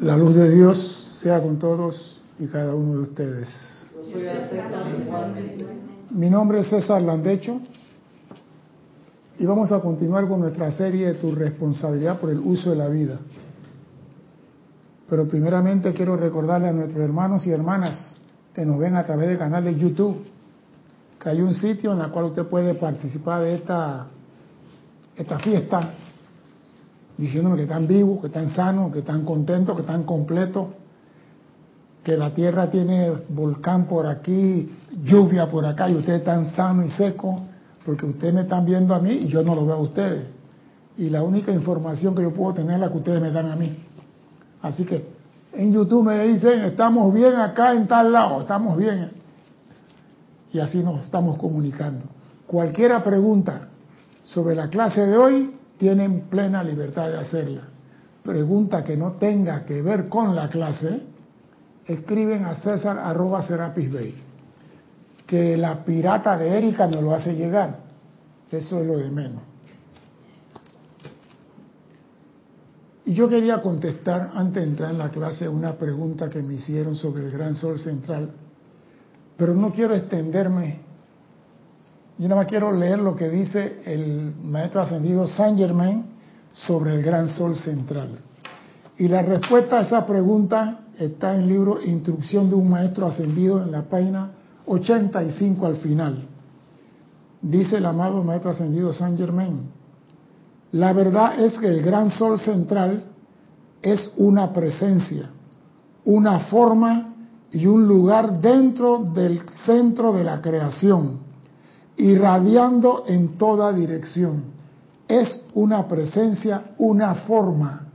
La luz de Dios sea con todos y cada uno de ustedes. Mi nombre es César Landecho y vamos a continuar con nuestra serie de Tu responsabilidad por el uso de la vida. Pero primeramente quiero recordarle a nuestros hermanos y hermanas que nos ven a través del canal de YouTube que hay un sitio en el cual usted puede participar de esta, esta fiesta diciéndome que están vivos, que están sanos, que están contentos, que están completos, que la tierra tiene volcán por aquí, lluvia por acá y ustedes están sanos y secos, porque ustedes me están viendo a mí y yo no lo veo a ustedes. Y la única información que yo puedo tener es la que ustedes me dan a mí. Así que en YouTube me dicen, estamos bien acá en tal lado, estamos bien. Y así nos estamos comunicando. Cualquiera pregunta sobre la clase de hoy, tienen plena libertad de hacerla. Pregunta que no tenga que ver con la clase, escriben a César arroba Serapis Bay. Que la pirata de Erika nos lo hace llegar. Eso es lo de menos. Y yo quería contestar, antes de entrar en la clase, una pregunta que me hicieron sobre el gran sol central. Pero no quiero extenderme yo nada más quiero leer lo que dice el maestro ascendido Saint Germain sobre el gran sol central. Y la respuesta a esa pregunta está en el libro Instrucción de un maestro ascendido en la página 85 al final. Dice el amado maestro ascendido Saint Germain, la verdad es que el gran sol central es una presencia, una forma y un lugar dentro del centro de la creación irradiando en toda dirección. Es una presencia, una forma,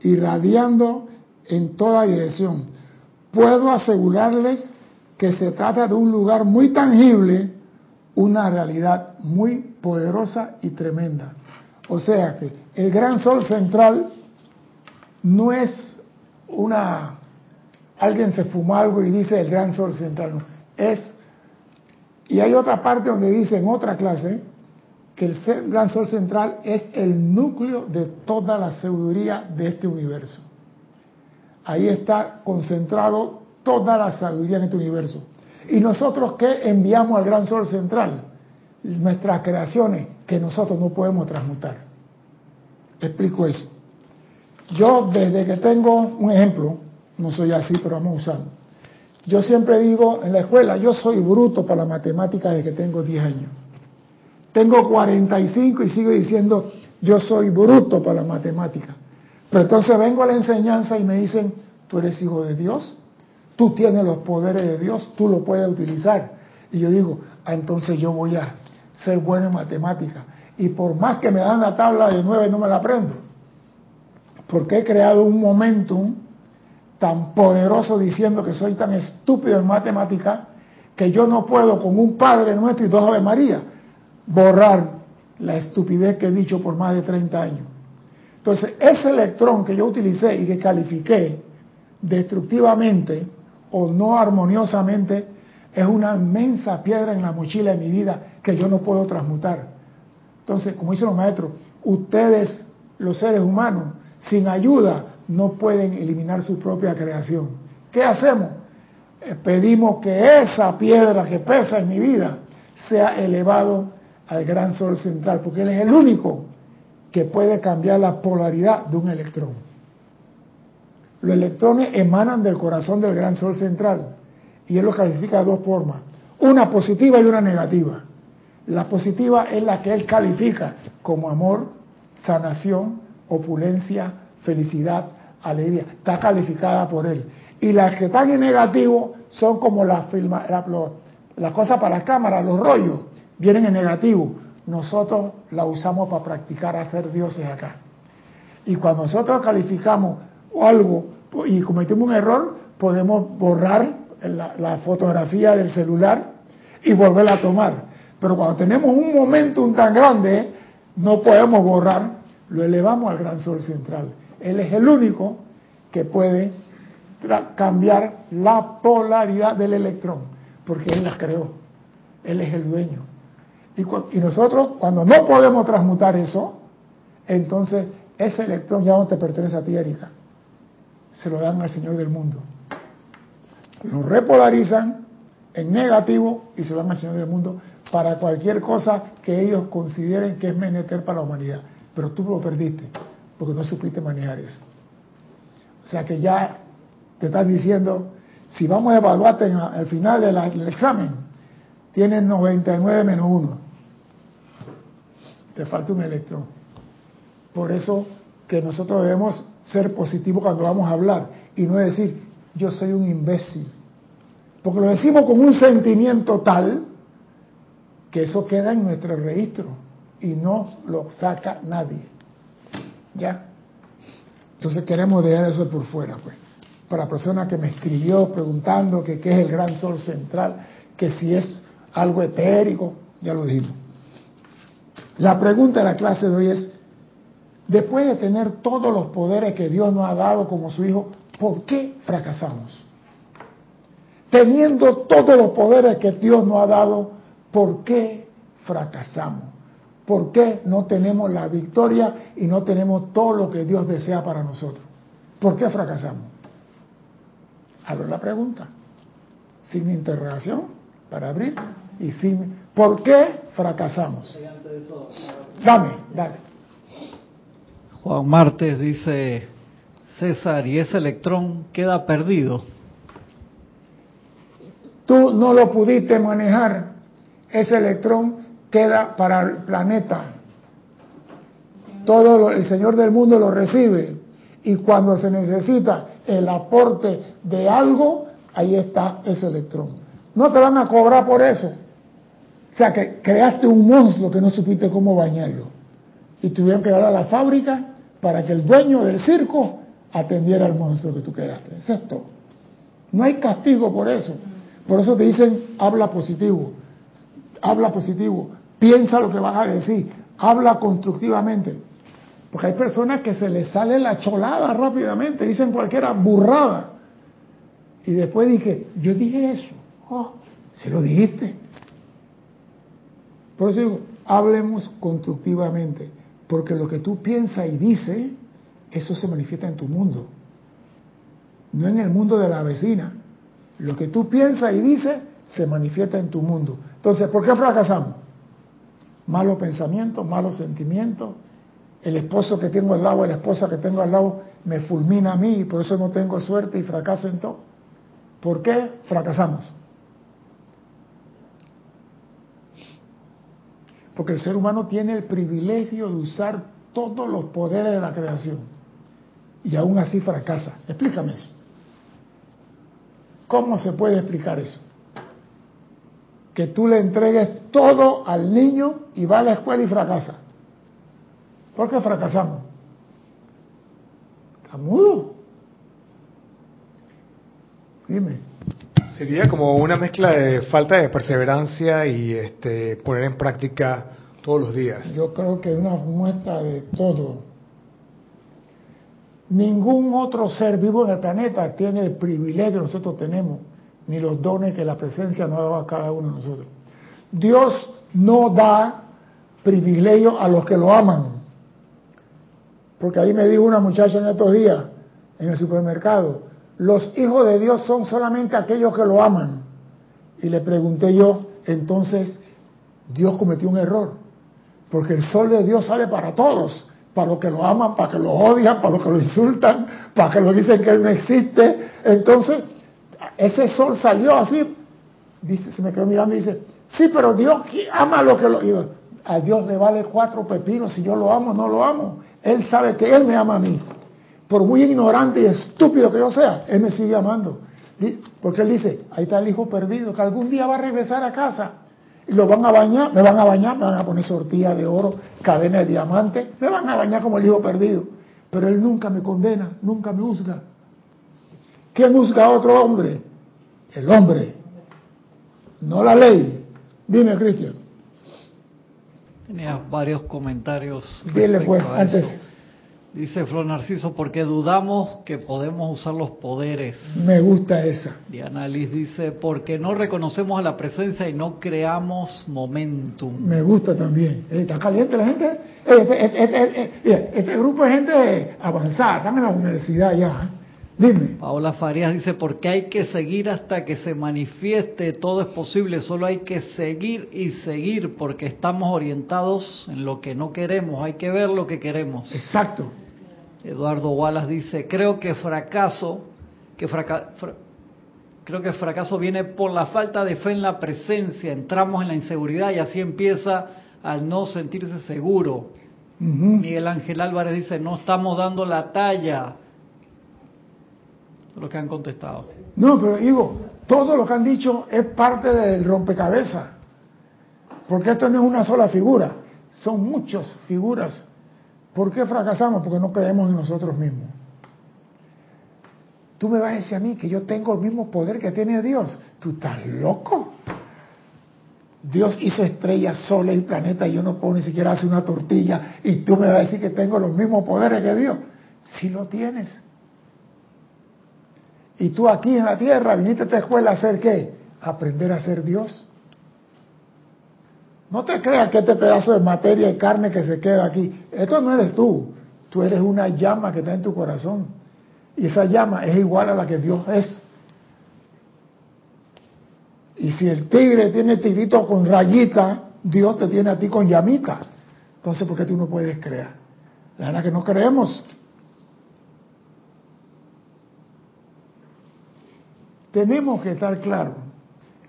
irradiando en toda dirección. Puedo asegurarles que se trata de un lugar muy tangible, una realidad muy poderosa y tremenda. O sea que el gran sol central no es una... Alguien se fuma algo y dice el gran sol central, no. Es y hay otra parte donde dice en otra clase que el gran sol central es el núcleo de toda la sabiduría de este universo. Ahí está concentrado toda la sabiduría en este universo. ¿Y nosotros qué enviamos al gran sol central? Nuestras creaciones que nosotros no podemos transmutar. Explico eso. Yo desde que tengo un ejemplo, no soy así, pero vamos usando yo siempre digo en la escuela, yo soy bruto para la matemática desde que tengo 10 años. Tengo 45 y sigo diciendo, yo soy bruto para la matemática. Pero entonces vengo a la enseñanza y me dicen, tú eres hijo de Dios, tú tienes los poderes de Dios, tú lo puedes utilizar. Y yo digo, ah, entonces yo voy a ser bueno en matemática. Y por más que me dan la tabla de 9, no me la aprendo. Porque he creado un momentum tan poderoso diciendo que soy tan estúpido en matemática que yo no puedo con un Padre Nuestro y dos Ave María borrar la estupidez que he dicho por más de 30 años. Entonces, ese electrón que yo utilicé y que califiqué destructivamente o no armoniosamente es una inmensa piedra en la mochila de mi vida que yo no puedo transmutar. Entonces, como dicen los maestros, ustedes, los seres humanos, sin ayuda no pueden eliminar su propia creación. ¿Qué hacemos? Eh, pedimos que esa piedra que pesa en mi vida sea elevado al gran sol central, porque él es el único que puede cambiar la polaridad de un electrón. Los electrones emanan del corazón del gran sol central y él lo clasifica de dos formas, una positiva y una negativa. La positiva es la que él califica como amor, sanación, opulencia, felicidad, alegría, está calificada por él. Y las que están en negativo son como las la, cosas para la cámara, los rollos, vienen en negativo. Nosotros la usamos para practicar hacer dioses acá. Y cuando nosotros calificamos algo y cometemos un error, podemos borrar la, la fotografía del celular y volverla a tomar. Pero cuando tenemos un momentum tan grande, no podemos borrar, lo elevamos al gran sol central. Él es el único que puede cambiar la polaridad del electrón, porque Él las creó. Él es el dueño. Y, nosotros, cuando no podemos transmutar eso, entonces ese electrón ya no te pertenece a ti, Erika. se lo dan al Señor del mundo. Lo repolarizan en negativo y se lo dan al Señor del mundo para cualquier cosa que ellos consideren que es menester para la humanidad. Pero tú lo perdiste porque no supiste manejar eso. O sea que ya te están diciendo, si vamos a evaluarte al final del examen, tienes 99 menos 1. Te falta un electrón. Por eso que nosotros debemos ser positivos cuando vamos a hablar y no decir, yo soy un imbécil. Porque lo decimos con un sentimiento tal que eso queda en nuestro registro y no lo saca nadie. ¿Ya? Entonces queremos dejar eso por fuera, pues. Para la persona que me escribió preguntando que qué es el gran sol central, que si es algo etérico, ya lo dijimos. La pregunta de la clase de hoy es, después de tener todos los poderes que Dios nos ha dado como su Hijo, ¿por qué fracasamos? Teniendo todos los poderes que Dios nos ha dado, ¿por qué fracasamos? ¿Por qué no tenemos la victoria y no tenemos todo lo que Dios desea para nosotros? ¿Por qué fracasamos? Abro la pregunta. Sin interrogación, para abrir, y sin... ¿Por qué fracasamos? Dame, dale. Juan Martes dice, César, ¿y ese electrón queda perdido? Tú no lo pudiste manejar. Ese electrón queda para el planeta. Todo el Señor del mundo lo recibe. Y cuando se necesita el aporte de algo, ahí está ese electrón. No te van a cobrar por eso. O sea que creaste un monstruo que no supiste cómo bañarlo. Y tuvieron que ir a la fábrica para que el dueño del circo atendiera al monstruo que tú quedaste. Es esto. No hay castigo por eso. Por eso te dicen, habla positivo. Habla positivo piensa lo que vas a decir, habla constructivamente. Porque hay personas que se les sale la cholada rápidamente, dicen cualquiera burrada. Y después dije, yo dije eso. Oh, se lo dijiste. Por eso digo, hablemos constructivamente. Porque lo que tú piensas y dices, eso se manifiesta en tu mundo. No en el mundo de la vecina. Lo que tú piensas y dices, se manifiesta en tu mundo. Entonces, ¿por qué fracasamos? Malos pensamientos, malos sentimientos. El esposo que tengo al lado, la esposa que tengo al lado, me fulmina a mí y por eso no tengo suerte y fracaso en todo. ¿Por qué fracasamos? Porque el ser humano tiene el privilegio de usar todos los poderes de la creación y aún así fracasa. Explícame eso. ¿Cómo se puede explicar eso? que tú le entregues todo al niño y va a la escuela y fracasa. ¿Por qué fracasamos? ¿Está mudo? Dime. Sería como una mezcla de falta de perseverancia y este, poner en práctica todos los días. Yo creo que es una muestra de todo. Ningún otro ser vivo en el planeta tiene el privilegio que nosotros tenemos ni los dones que la presencia nos da a cada uno de nosotros. Dios no da privilegio a los que lo aman. Porque ahí me dijo una muchacha en estos días, en el supermercado, los hijos de Dios son solamente aquellos que lo aman. Y le pregunté yo, entonces, Dios cometió un error. Porque el sol de Dios sale para todos, para los que lo aman, para que lo odian, para los que lo insultan, para que lo dicen que Él no existe. Entonces, ese sol salió así. Dice, se me quedó mirando y dice, sí, pero Dios ama lo que lo... A Dios le vale cuatro pepinos si yo lo amo o no lo amo. Él sabe que Él me ama a mí. Por muy ignorante y estúpido que yo sea, Él me sigue amando. Porque Él dice, ahí está el hijo perdido, que algún día va a regresar a casa. Y lo van a bañar, me van a bañar, me van a poner sortilla de oro, cadena de diamante, me van a bañar como el hijo perdido. Pero Él nunca me condena, nunca me juzga. ¿Quién busca a otro hombre? El hombre, no la ley. Dime, Cristian. Tenía varios comentarios. Dile pues, antes. Dice Flor Narciso, porque dudamos que podemos usar los poderes. Me gusta esa. Diana Liz dice, porque no reconocemos a la presencia y no creamos momentum. Me gusta también. Eh, está caliente la gente. Eh, este, este, este, este, grupo de gente avanzada, están en la universidad ya. Dime. Paola Farías dice, porque hay que seguir hasta que se manifieste, todo es posible, solo hay que seguir y seguir, porque estamos orientados en lo que no queremos, hay que ver lo que queremos. Exacto. Eduardo Wallace dice, creo que fracaso, que creo que fracaso viene por la falta de fe en la presencia, entramos en la inseguridad y así empieza al no sentirse seguro. Miguel Ángel Álvarez dice, no estamos dando la talla, lo que han contestado. No, pero digo, todo lo que han dicho es parte del rompecabezas. Porque esto no es una sola figura, son muchas figuras. ¿Por qué fracasamos? Porque no creemos en nosotros mismos. Tú me vas a decir a mí que yo tengo el mismo poder que tiene Dios. Tú estás loco. Dios hizo estrellas, soles y planetas y yo no puedo ni siquiera hacer una tortilla y tú me vas a decir que tengo los mismos poderes que Dios. Si lo tienes. Y tú aquí en la tierra viniste a esta escuela a hacer qué? Aprender a ser Dios. No te creas que este pedazo de materia y carne que se queda aquí, esto no eres tú. Tú eres una llama que está en tu corazón. Y esa llama es igual a la que Dios es. Y si el tigre tiene tigrito con rayita, Dios te tiene a ti con llamita. Entonces, ¿por qué tú no puedes creer? La verdad que no creemos. Tenemos que estar claros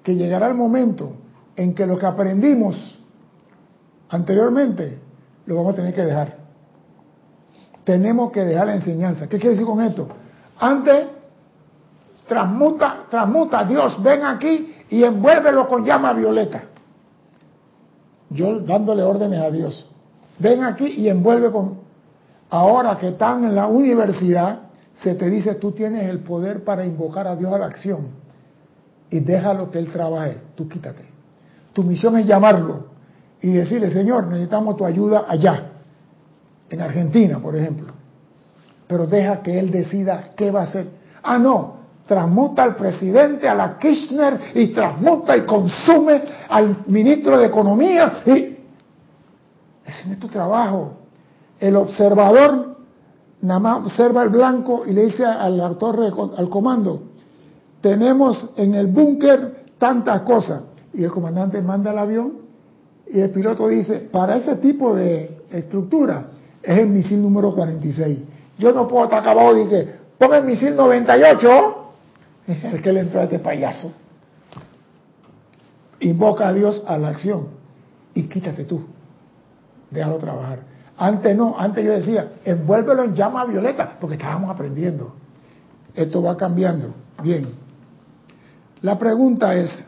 que llegará el momento en que lo que aprendimos anteriormente lo vamos a tener que dejar. Tenemos que dejar la enseñanza. ¿Qué quiere decir con esto? Antes, transmuta, transmuta, Dios, ven aquí y envuélvelo con llama violeta. Yo dándole órdenes a Dios. Ven aquí y envuelve con... Ahora que están en la universidad, se te dice, tú tienes el poder para invocar a Dios a la acción y déjalo que Él trabaje, tú quítate. Tu misión es llamarlo y decirle, Señor, necesitamos tu ayuda allá, en Argentina, por ejemplo. Pero deja que Él decida qué va a hacer. Ah, no, transmuta al presidente, a la Kirchner, y transmuta y consume al ministro de Economía. Y ese es tu trabajo. El observador nada más observa el blanco y le dice a la torre, al comando, tenemos en el búnker tantas cosas. Y el comandante manda el avión y el piloto dice, para ese tipo de estructura es el misil número 46. Yo no puedo estar acabado y que ponga el misil 98. Es que le entró a este payaso. Invoca a Dios a la acción y quítate tú. Déjalo trabajar. Antes no, antes yo decía, envuélvelo en llama violeta, porque estábamos aprendiendo. Esto va cambiando. Bien. La pregunta es,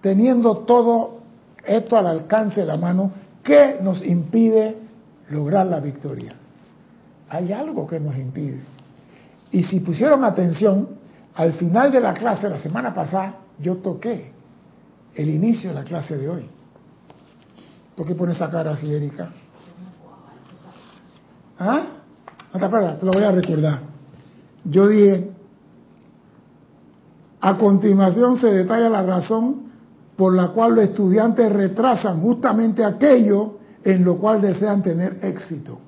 teniendo todo esto al alcance de la mano, ¿qué nos impide lograr la victoria? Hay algo que nos impide. Y si pusieron atención, al final de la clase la semana pasada, yo toqué el inicio de la clase de hoy. ¿Por qué pones esa cara así, Erika? ¿Ah? No te acuerdas, te lo voy a recordar. Yo dije, a continuación se detalla la razón por la cual los estudiantes retrasan justamente aquello en lo cual desean tener éxito.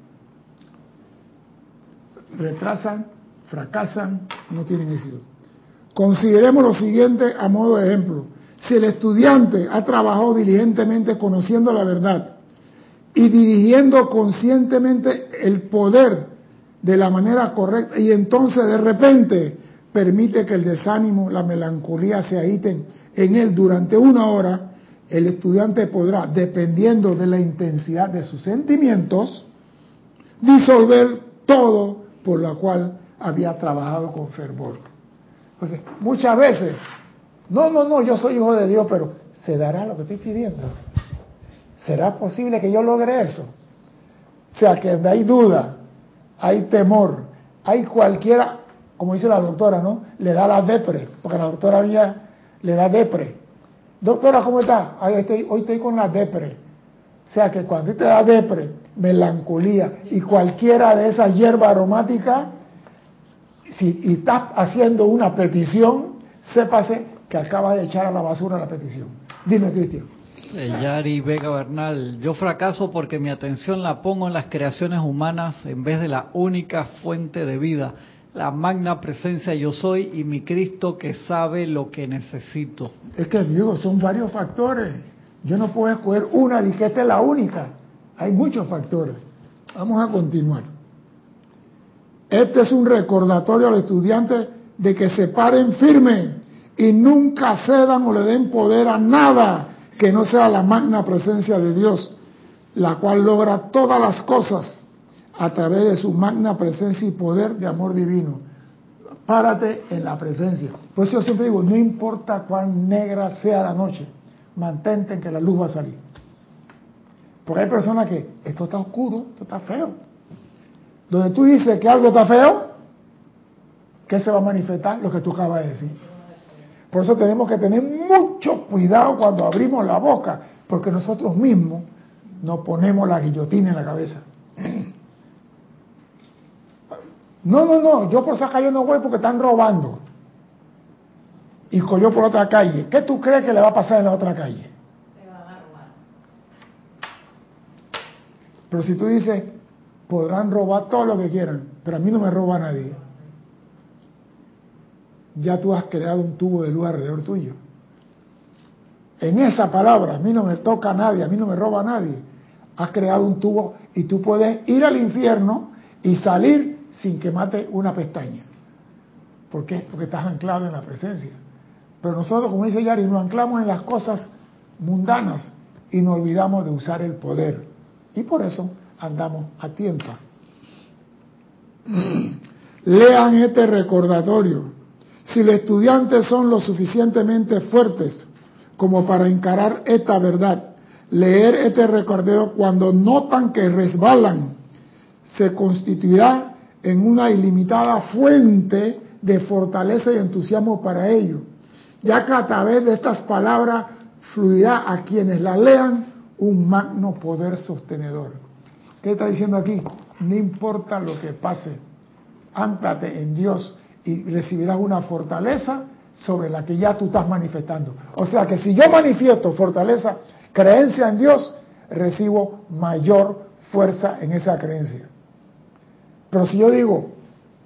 Retrasan, fracasan, no tienen éxito. Consideremos lo siguiente a modo de ejemplo. Si el estudiante ha trabajado diligentemente conociendo la verdad, y dirigiendo conscientemente el poder de la manera correcta y entonces de repente permite que el desánimo, la melancolía se agiten en él durante una hora, el estudiante podrá, dependiendo de la intensidad de sus sentimientos, disolver todo por lo cual había trabajado con fervor. Entonces, muchas veces, no, no, no, yo soy hijo de Dios, pero se dará lo que estoy pidiendo. ¿Será posible que yo logre eso? O sea, que hay duda, hay temor, hay cualquiera, como dice la doctora, ¿no? Le da la depre, porque la doctora mía le da depre. Doctora, ¿cómo está? Hoy estoy, con la depre. O sea que cuando te da depre, melancolía y cualquiera de esas hierbas aromáticas, si estás haciendo una petición, sépase que acaba de echar a la basura la petición. Dime, Cristian. Eh, Yari Vega Bernal, yo fracaso porque mi atención la pongo en las creaciones humanas en vez de la única fuente de vida. la magna presencia yo soy y mi Cristo que sabe lo que necesito. Es que digo, son varios factores. Yo no puedo escoger una y que esta es la única. Hay muchos factores. Vamos a continuar. Este es un recordatorio al estudiante de que se paren firme y nunca cedan o le den poder a nada que no sea la magna presencia de Dios, la cual logra todas las cosas a través de su magna presencia y poder de amor divino. Párate en la presencia. Por eso yo siempre digo, no importa cuán negra sea la noche, mantente en que la luz va a salir. Porque hay personas que esto está oscuro, esto está feo. Donde tú dices que algo está feo, ¿qué se va a manifestar? Lo que tú acabas de decir. Por eso tenemos que tener mucho cuidado cuando abrimos la boca, porque nosotros mismos nos ponemos la guillotina en la cabeza. No, no, no, yo por esa calle no voy porque están robando. Y yo por otra calle. ¿Qué tú crees que le va a pasar en la otra calle? a robar. Pero si tú dices, podrán robar todo lo que quieran, pero a mí no me roba nadie. Ya tú has creado un tubo de luz alrededor tuyo. En esa palabra, a mí no me toca a nadie, a mí no me roba nadie. Has creado un tubo y tú puedes ir al infierno y salir sin que mate una pestaña. ¿Por qué? Porque estás anclado en la presencia. Pero nosotros, como dice Yari, nos anclamos en las cosas mundanas y nos olvidamos de usar el poder. Y por eso andamos a tiempo. Lean este recordatorio. Si los estudiantes son lo suficientemente fuertes como para encarar esta verdad, leer este recordatorio cuando notan que resbalan, se constituirá en una ilimitada fuente de fortaleza y entusiasmo para ellos ya que a través de estas palabras fluirá a quienes la lean un magno poder sostenedor. ¿Qué está diciendo aquí? No importa lo que pase, ántate en Dios y recibirás una fortaleza sobre la que ya tú estás manifestando. O sea que si yo manifiesto fortaleza, creencia en Dios, recibo mayor fuerza en esa creencia. Pero si yo digo,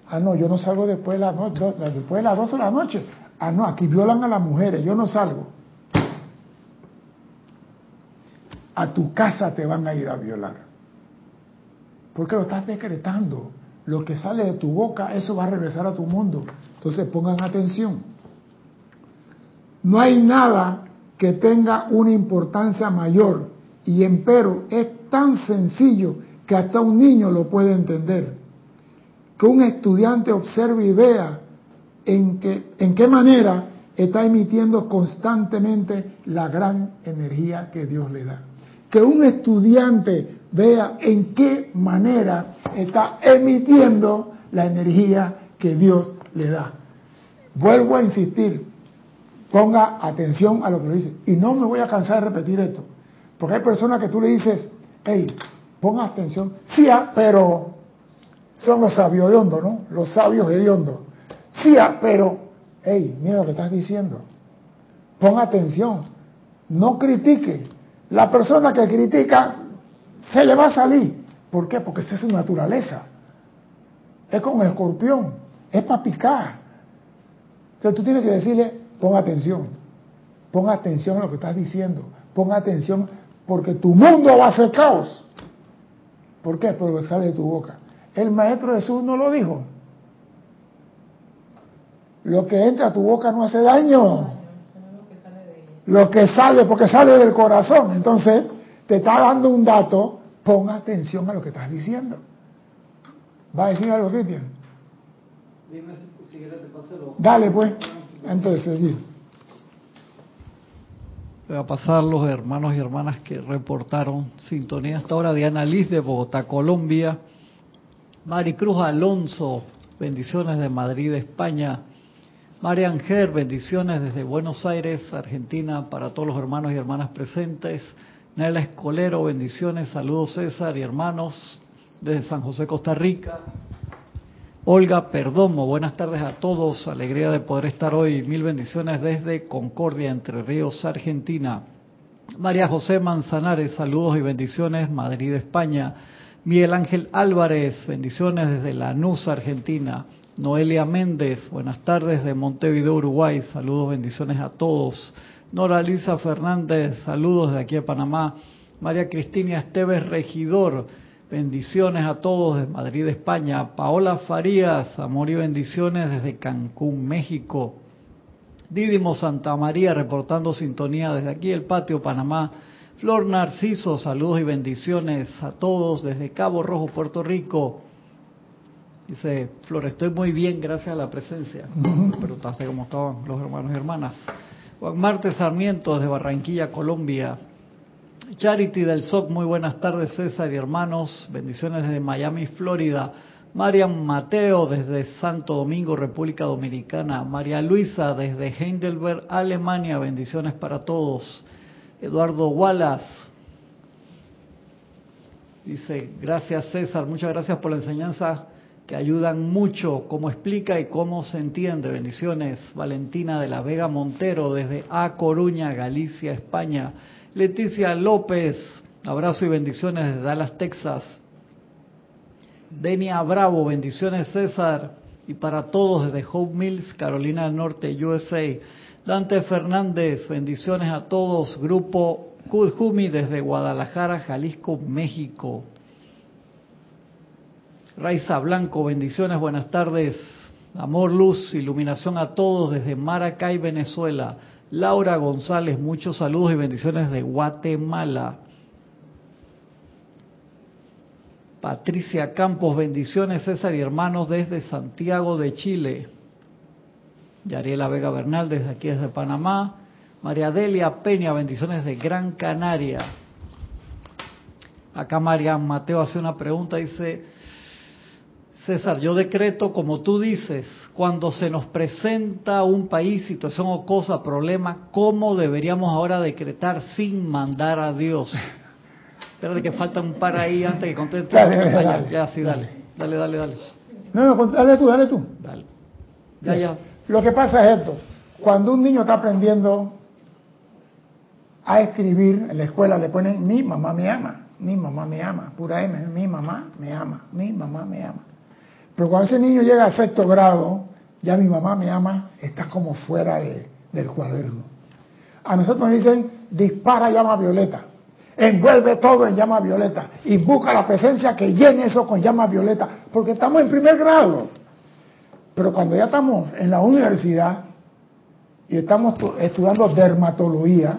ah, no, yo no salgo después de, la después de las 12 de la noche, Ah, no, aquí violan a las mujeres, yo no salgo. A tu casa te van a ir a violar. Porque lo estás decretando. Lo que sale de tu boca, eso va a regresar a tu mundo. Entonces pongan atención. No hay nada que tenga una importancia mayor y empero es tan sencillo que hasta un niño lo puede entender. Que un estudiante observe y vea en, en qué manera está emitiendo constantemente la gran energía que Dios le da. Que un estudiante vea en qué manera está emitiendo la energía que Dios le da. Vuelvo a insistir, ponga atención a lo que dice. Y no me voy a cansar de repetir esto, porque hay personas que tú le dices, hey, ponga atención, sí, ah, pero son los sabios de hondo, ¿no? Los sabios de hondo. Sí, ah, pero, hey, mira lo que estás diciendo. Pon atención. No critique. La persona que critica se le va a salir. ¿Por qué? Porque esa es su naturaleza. Es como el escorpión. Es para picar. Entonces tú tienes que decirle, pon atención. Pon atención a lo que estás diciendo. Pon atención porque tu mundo va a ser caos. ¿Por qué? Porque sale de tu boca. El maestro Jesús no lo dijo. Lo que entra a tu boca no hace daño. Lo que sale, porque sale del corazón. Entonces, te está dando un dato, pon atención a lo que estás diciendo. ¿Va a decir algo, Cristian? Dale, pues, antes de seguir. Voy a pasar los hermanos y hermanas que reportaron sintonía hasta ahora. Diana Liz de Bogotá, Colombia. Maricruz Alonso, bendiciones de Madrid, España. María Ángel, bendiciones desde Buenos Aires, Argentina, para todos los hermanos y hermanas presentes. Nela Escolero, bendiciones, saludos César y hermanos desde San José, Costa Rica. Olga Perdomo, buenas tardes a todos, alegría de poder estar hoy. Mil bendiciones desde Concordia, Entre Ríos, Argentina. María José Manzanares, saludos y bendiciones, Madrid, España. Miguel Ángel Álvarez, bendiciones desde Lanús, Argentina. Noelia Méndez, buenas tardes de Montevideo, Uruguay. Saludos, bendiciones a todos. Nora Lisa Fernández, saludos de aquí a Panamá. María Cristina Esteves Regidor, bendiciones a todos de Madrid, España. Paola Farías, amor y bendiciones desde Cancún, México. Dídimo Santa María, reportando sintonía desde aquí, el patio Panamá. Flor Narciso, saludos y bendiciones a todos desde Cabo Rojo, Puerto Rico. Dice, Flor, estoy muy bien, gracias a la presencia. Preguntaste cómo estaban los hermanos y hermanas. Juan Marte Sarmiento, desde Barranquilla, Colombia. Charity del SOC, muy buenas tardes, César y hermanos. Bendiciones desde Miami, Florida. Marian Mateo, desde Santo Domingo, República Dominicana. María Luisa, desde Heidelberg, Alemania. Bendiciones para todos. Eduardo Wallace. Dice, gracias César, muchas gracias por la enseñanza que ayudan mucho, cómo explica y cómo se entiende. Bendiciones. Valentina de la Vega Montero desde A Coruña, Galicia, España. Leticia López, abrazo y bendiciones desde Dallas, Texas. Denia Bravo, bendiciones César y para todos desde Hope Mills, Carolina del Norte, USA. Dante Fernández, bendiciones a todos. Grupo Kudjumi desde Guadalajara, Jalisco, México. Raiza Blanco, bendiciones, buenas tardes. Amor, luz, iluminación a todos desde Maracay, Venezuela. Laura González, muchos saludos y bendiciones de Guatemala. Patricia Campos, bendiciones César y hermanos desde Santiago de Chile. Yariela Vega Bernal desde aquí desde Panamá. María Delia Peña, bendiciones de Gran Canaria. Acá María Mateo hace una pregunta, dice, César, yo decreto, como tú dices, cuando se nos presenta un país, situación o cosa, problema, ¿cómo deberíamos ahora decretar sin mandar a Dios? Espérate que falta un par ahí antes que conteste. Dale, dale, Ah, ya, dale. ya, sí, dale. Dale, dale, dale. No, no, dale tú, dale tú. Dale. Ya, ya. Lo que pasa es esto. Cuando un niño está aprendiendo a escribir, en la escuela le ponen mi mamá me ama, mi mamá me ama, pura M, mi mamá me ama, mi mamá me ama. Pero cuando ese niño llega a sexto grado, ya mi mamá me ama, está como fuera de- del cuaderno. A nosotros nos dicen, dispara llama violeta, envuelve todo en llama violeta y busca la presencia que llene eso con llama violeta, porque estamos en primer grado. Pero cuando ya estamos en la universidad y estamos tu- estudiando dermatología,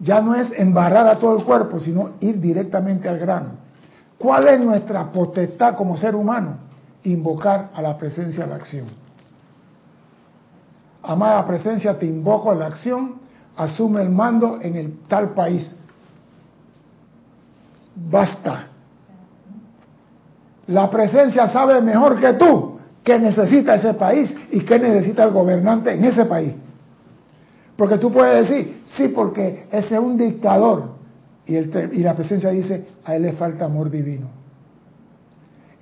ya no es embarrar a todo el cuerpo, sino ir directamente al grano. ¿Cuál es nuestra potestad como ser humano? Invocar a la presencia de la acción. Amada presencia, te invoco a la acción, asume el mando en el tal país. Basta. La presencia sabe mejor que tú qué necesita ese país y qué necesita el gobernante en ese país. Porque tú puedes decir, sí, porque ese es un dictador. Y, el y la presencia dice, a él le falta amor divino.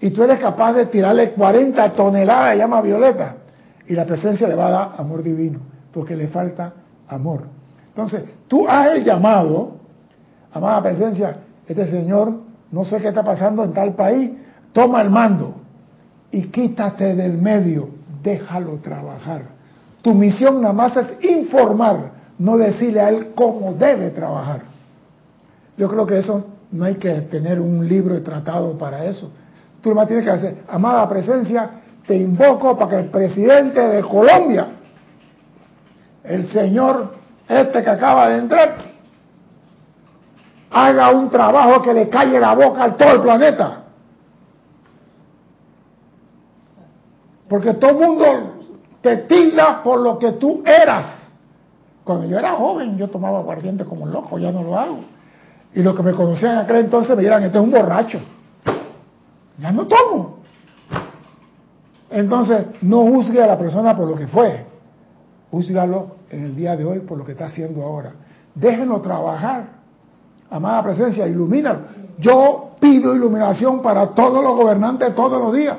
Y tú eres capaz de tirarle 40 toneladas de llama violeta. Y la presencia le va a dar amor divino, porque le falta amor. Entonces, tú haz el llamado, amada presencia, este señor, no sé qué está pasando en tal país, toma el mando y quítate del medio, déjalo trabajar. Tu misión nada más es informar, no decirle a él cómo debe trabajar. Yo creo que eso no hay que tener un libro de tratado para eso. Tú lo más tienes que hacer, amada presencia, te invoco para que el presidente de Colombia, el señor este que acaba de entrar, haga un trabajo que le calle la boca a todo el planeta. Porque todo el mundo te tilda por lo que tú eras. Cuando yo era joven, yo tomaba aguardiente como loco, ya no lo hago. Y los que me conocían en aquel entonces me dirán, este es un borracho. Ya no tomo. Entonces, no juzgue a la persona por lo que fue. Júzgalo en el día de hoy por lo que está haciendo ahora. Déjenlo trabajar. Amada presencia, ilumínalo. Yo pido iluminación para todos los gobernantes todos los días.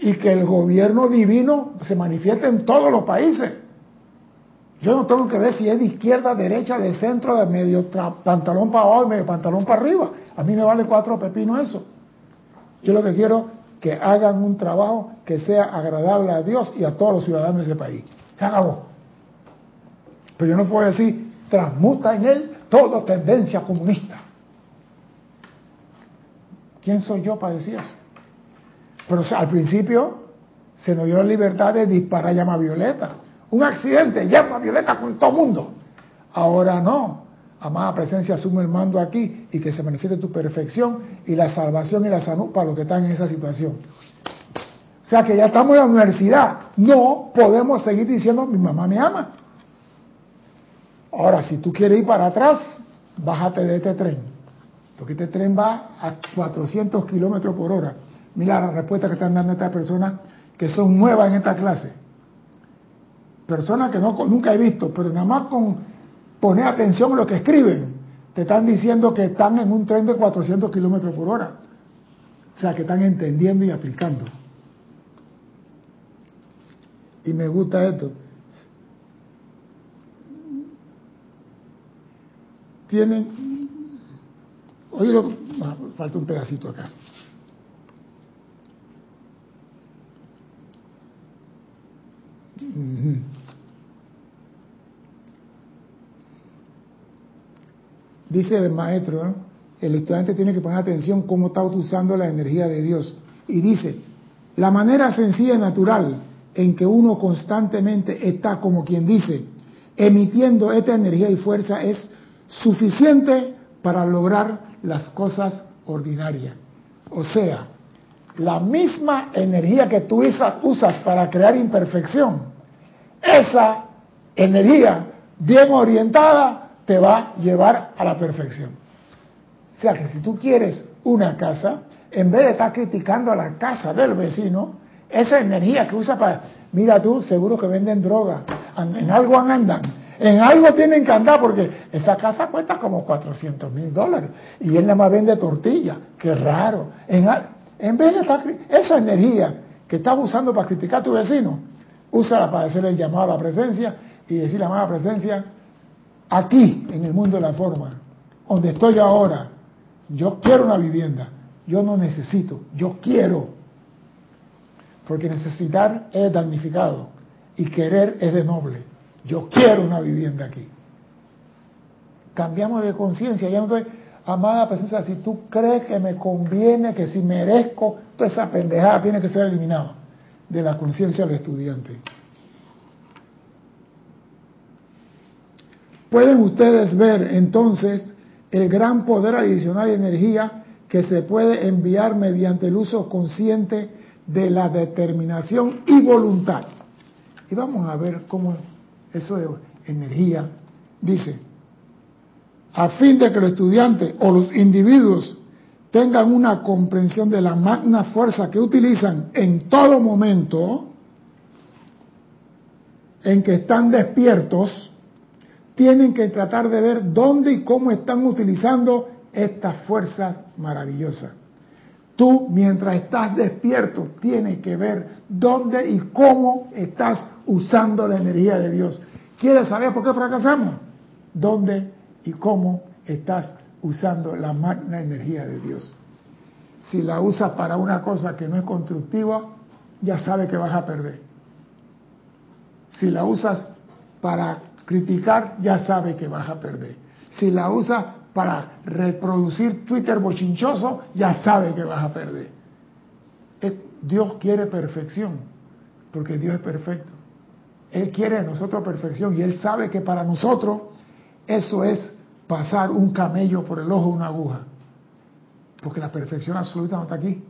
Y que el gobierno divino se manifieste en todos los países. Yo no tengo que ver si es de izquierda, derecha, de centro, de medio pantalón para abajo medio pantalón para arriba. A mí me vale cuatro pepinos eso. Yo lo que quiero que hagan un trabajo que sea agradable a Dios y a todos los ciudadanos de ese país. Se acabó. Pero yo no puedo decir, transmuta en él toda tendencia comunista. ¿Quién soy yo para decir eso? Pero al principio se nos dio la libertad de disparar llama violeta. Un accidente, llama violeta con todo mundo. Ahora no. Amada presencia, asume el mando aquí y que se manifieste tu perfección y la salvación y la salud para los que están en esa situación. O sea que ya estamos en la universidad. No podemos seguir diciendo mi mamá me ama. Ahora, si tú quieres ir para atrás, bájate de este tren. Porque este tren va a 400 kilómetros por hora. Mira la respuesta que están dando estas personas que son nuevas en esta clase. Personas que no, nunca he visto, pero nada más con poner atención a lo que escriben, te están diciendo que están en un tren de 400 kilómetros por hora. O sea, que están entendiendo y aplicando. Y me gusta esto. Tienen, oye, falta un pedacito acá. Dice el maestro, ¿eh? el estudiante tiene que poner atención cómo está usando la energía de Dios. Y dice, la manera sencilla y natural en que uno constantemente está, como quien dice, emitiendo esta energía y fuerza es suficiente para lograr las cosas ordinarias. O sea, la misma energía que tú usas para crear imperfección esa energía bien orientada te va a llevar a la perfección. O sea que si tú quieres una casa, en vez de estar criticando a la casa del vecino, esa energía que usa para, mira tú, seguro que venden droga, en algo andan, en algo tienen que andar porque esa casa cuesta como 400 mil dólares y él nada más vende tortilla, qué raro. En, en vez de estar, esa energía que estás usando para criticar a tu vecino, úsala para hacer el llamado a la presencia y decir la amada presencia, aquí, en el mundo de la forma, donde estoy ahora, yo quiero una vivienda, yo no necesito, yo quiero. Porque necesitar es damnificado y querer es de noble. Yo quiero una vivienda aquí. Cambiamos de conciencia, ya no estoy, amada presencia, si tú crees que me conviene, que si merezco, toda esa pendejada tiene que ser eliminada de la conciencia del estudiante. Pueden ustedes ver entonces el gran poder adicional de energía que se puede enviar mediante el uso consciente de la determinación y voluntad. Y vamos a ver cómo eso de energía dice, a fin de que los estudiantes o los individuos tengan una comprensión de la magna fuerza que utilizan en todo momento, en que están despiertos, tienen que tratar de ver dónde y cómo están utilizando estas fuerzas maravillosas. Tú, mientras estás despierto, tienes que ver dónde y cómo estás usando la energía de Dios. ¿Quieres saber por qué fracasamos? ¿Dónde y cómo estás usando la magna energía de Dios. Si la usas para una cosa que no es constructiva, ya sabes que vas a perder. Si la usas para criticar, ya sabes que vas a perder. Si la usas para reproducir Twitter bochinchoso, ya sabes que vas a perder. Dios quiere perfección, porque Dios es perfecto. Él quiere de nosotros perfección y Él sabe que para nosotros eso es pasar un camello por el ojo de una aguja. Porque la perfección absoluta no está aquí.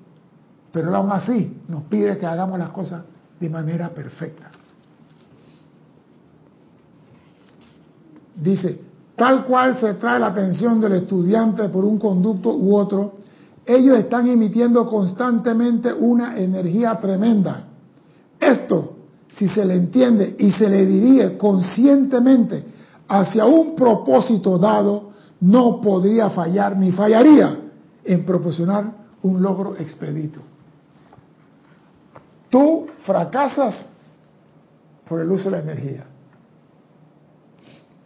Pero él aún así nos pide que hagamos las cosas de manera perfecta. Dice, tal cual se trae la atención del estudiante por un conducto u otro, ellos están emitiendo constantemente una energía tremenda. Esto, si se le entiende y se le dirige conscientemente hacia un propósito dado, no podría fallar ni fallaría en proporcionar un logro expedito. Tú fracasas por el uso de la energía.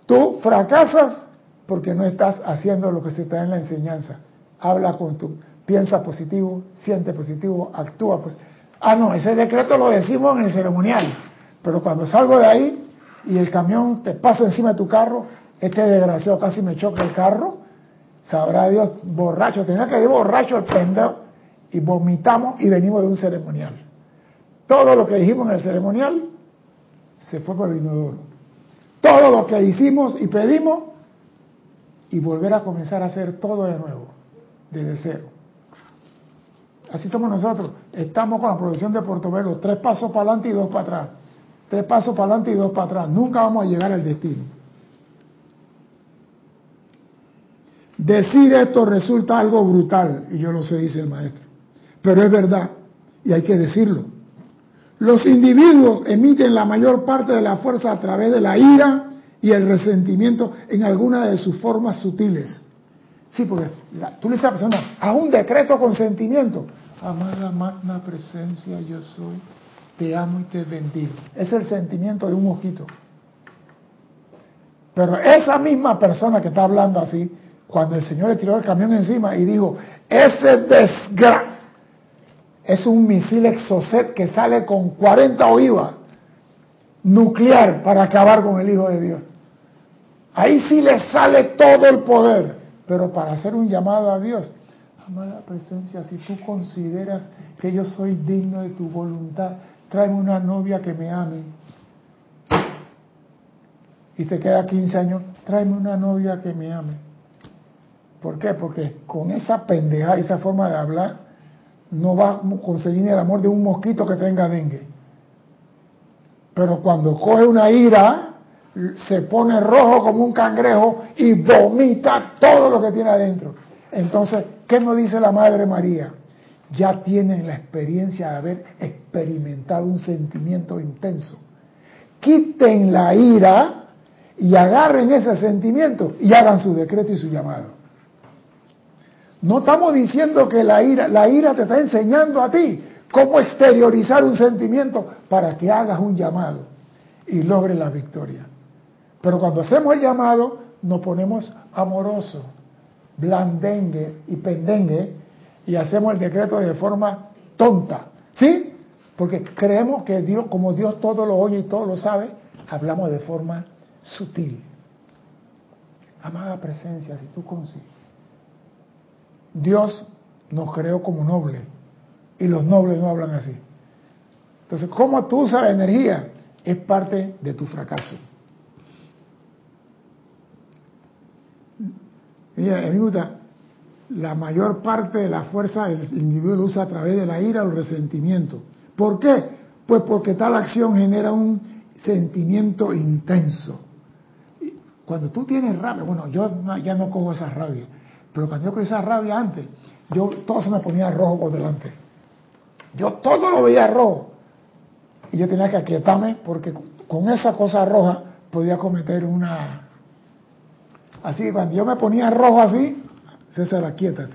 Tú fracasas porque no estás haciendo lo que se está en la enseñanza. Habla con tu piensa positivo, siente positivo, actúa positivo. Ah, no, ese decreto lo decimos en el ceremonial, pero cuando salgo de ahí y el camión te pasa encima de tu carro, este desgraciado casi me choca el carro, sabrá Dios, borracho, tenía que ir borracho el pendejo, y vomitamos y venimos de un ceremonial. Todo lo que dijimos en el ceremonial se fue por el inodoro. Todo lo que hicimos y pedimos y volver a comenzar a hacer todo de nuevo, desde cero. Así estamos nosotros. Estamos con la producción de Portobelo, tres pasos para adelante y dos para atrás. Tres pasos para adelante y dos para atrás. Nunca vamos a llegar al destino. Decir esto resulta algo brutal, y yo lo sé, dice el maestro, pero es verdad, y hay que decirlo. Los individuos emiten la mayor parte de la fuerza a través de la ira y el resentimiento en alguna de sus formas sutiles. Sí, porque tú le dices a la persona, haz un decreto con sentimiento. Amada magna presencia, yo soy, te amo y te bendigo. Es el sentimiento de un mosquito. Pero esa misma persona que está hablando así, cuando el Señor le tiró el camión encima y dijo, ese desgra es un misil exocet que sale con 40 ojivas nuclear para acabar con el Hijo de Dios. Ahí sí le sale todo el poder, pero para hacer un llamado a Dios, amada presencia, si tú consideras que yo soy digno de tu voluntad, tráeme una novia que me ame. Y se queda 15 años, tráeme una novia que me ame. ¿Por qué? Porque con esa pendeja, esa forma de hablar, no va a conseguir el amor de un mosquito que tenga dengue. Pero cuando coge una ira, se pone rojo como un cangrejo y vomita todo lo que tiene adentro. Entonces, ¿qué nos dice la Madre María? Ya tienen la experiencia de haber experimentado un sentimiento intenso. Quiten la ira y agarren ese sentimiento y hagan su decreto y su llamado. No estamos diciendo que la ira, la ira te está enseñando a ti cómo exteriorizar un sentimiento para que hagas un llamado y logres la victoria. Pero cuando hacemos el llamado, nos ponemos amorosos, blandengue y pendengue y hacemos el decreto de forma tonta. ¿Sí? Porque creemos que Dios, como Dios todo lo oye y todo lo sabe, hablamos de forma sutil. Amada presencia, si tú consigues Dios nos creó como nobles y los nobles no hablan así. Entonces, ¿cómo tú usas la energía? Es parte de tu fracaso. Mira, me gusta, la mayor parte de la fuerza el individuo lo usa a través de la ira o el resentimiento. ¿Por qué? Pues porque tal acción genera un sentimiento intenso. Cuando tú tienes rabia, bueno, yo ya no cojo esa rabia, pero cuando yo con esa rabia antes, yo todo se me ponía rojo por delante. Yo todo lo veía rojo. Y yo tenía que aquietarme porque con esa cosa roja podía cometer una... Así que cuando yo me ponía rojo así, César, aquietate.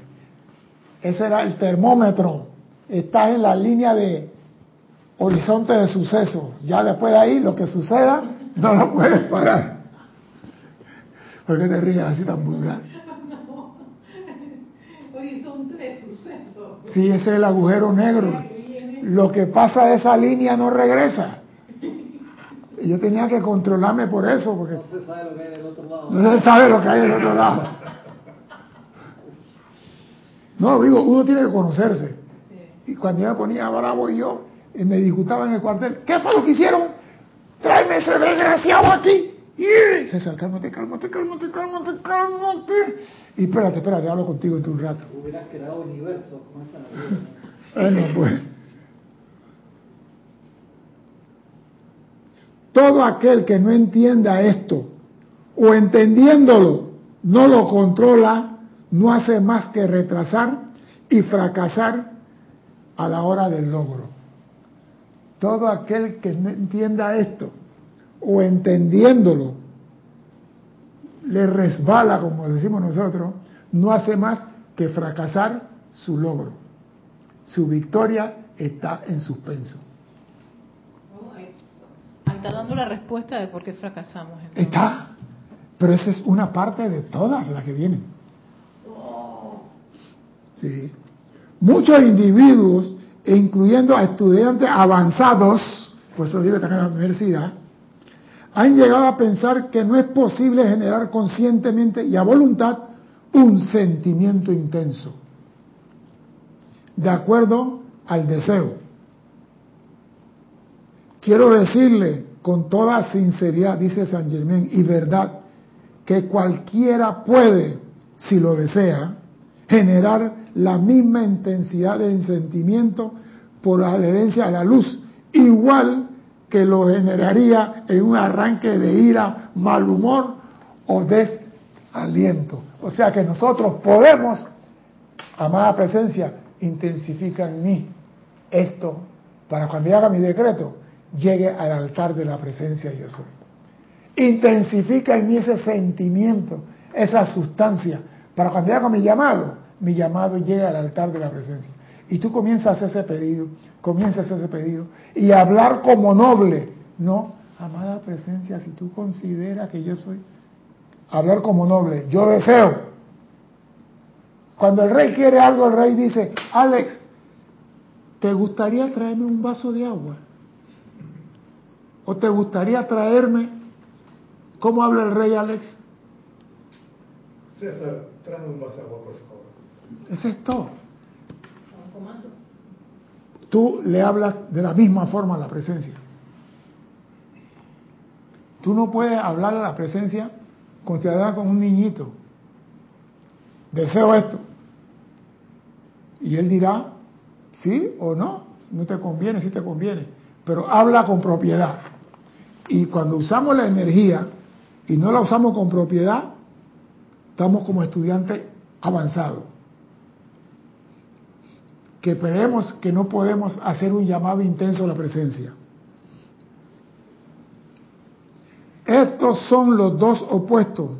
Ese era el termómetro. Estás en la línea de horizonte de suceso. Ya después de ahí, lo que suceda, no lo puedes parar. ¿Por qué te ríes así tan vulgar? Sí, ese es el agujero negro. Lo que pasa de esa línea no regresa. Y yo tenía que controlarme por eso, porque no se sabe lo que hay del otro lado. No se sabe lo que hay del otro lado. No, digo, uno tiene que conocerse. Y cuando yo me ponía bravo y yo, y me disgustaba en el cuartel, ¿qué fue lo que hicieron? Tráeme ese desgraciado aquí. Y César, cálmate, cálmate, cálmate, cálmate, cálmate. Y espérate, espérate, hablo contigo en un rato. Hubieras creado universo con esa Bueno, pues. Todo aquel que no entienda esto, o entendiéndolo, no lo controla, no hace más que retrasar y fracasar a la hora del logro. Todo aquel que no entienda esto, o entendiéndolo, le resbala, como decimos nosotros, no hace más que fracasar su logro. Su victoria está en suspenso. está dando la respuesta de por qué fracasamos. Está, pero esa es una parte de todas las que vienen. Muchos individuos, incluyendo a estudiantes avanzados, pues eso digo también en la universidad, han llegado a pensar que no es posible generar conscientemente y a voluntad un sentimiento intenso, de acuerdo al deseo. Quiero decirle con toda sinceridad, dice San Germán, y verdad, que cualquiera puede, si lo desea, generar la misma intensidad de sentimiento por la adherencia a la luz, igual que lo generaría en un arranque de ira, mal humor o desaliento. O sea que nosotros podemos, amada presencia, intensifica en mí esto para cuando haga mi decreto llegue al altar de la presencia yo soy. Intensifica en mí ese sentimiento, esa sustancia, para cuando haga mi llamado, mi llamado llegue al altar de la presencia. Y tú comienzas a hacer ese pedido, comienzas a hacer ese pedido y hablar como noble, no, amada presencia, si tú consideras que yo soy, hablar como noble, yo deseo. Cuando el rey quiere algo, el rey dice, Alex, ¿te gustaría traerme un vaso de agua? ¿O te gustaría traerme? ¿Cómo habla el rey Alex? César, tráeme un vaso de agua, por favor. Ese es todo. Tú le hablas de la misma forma a la presencia. Tú no puedes hablar a la presencia hablas con un niñito. Deseo esto. Y él dirá, sí o no, no te conviene, sí te conviene. Pero habla con propiedad. Y cuando usamos la energía y no la usamos con propiedad, estamos como estudiantes avanzados. Que creemos que no podemos hacer un llamado intenso a la presencia. Estos son los dos opuestos.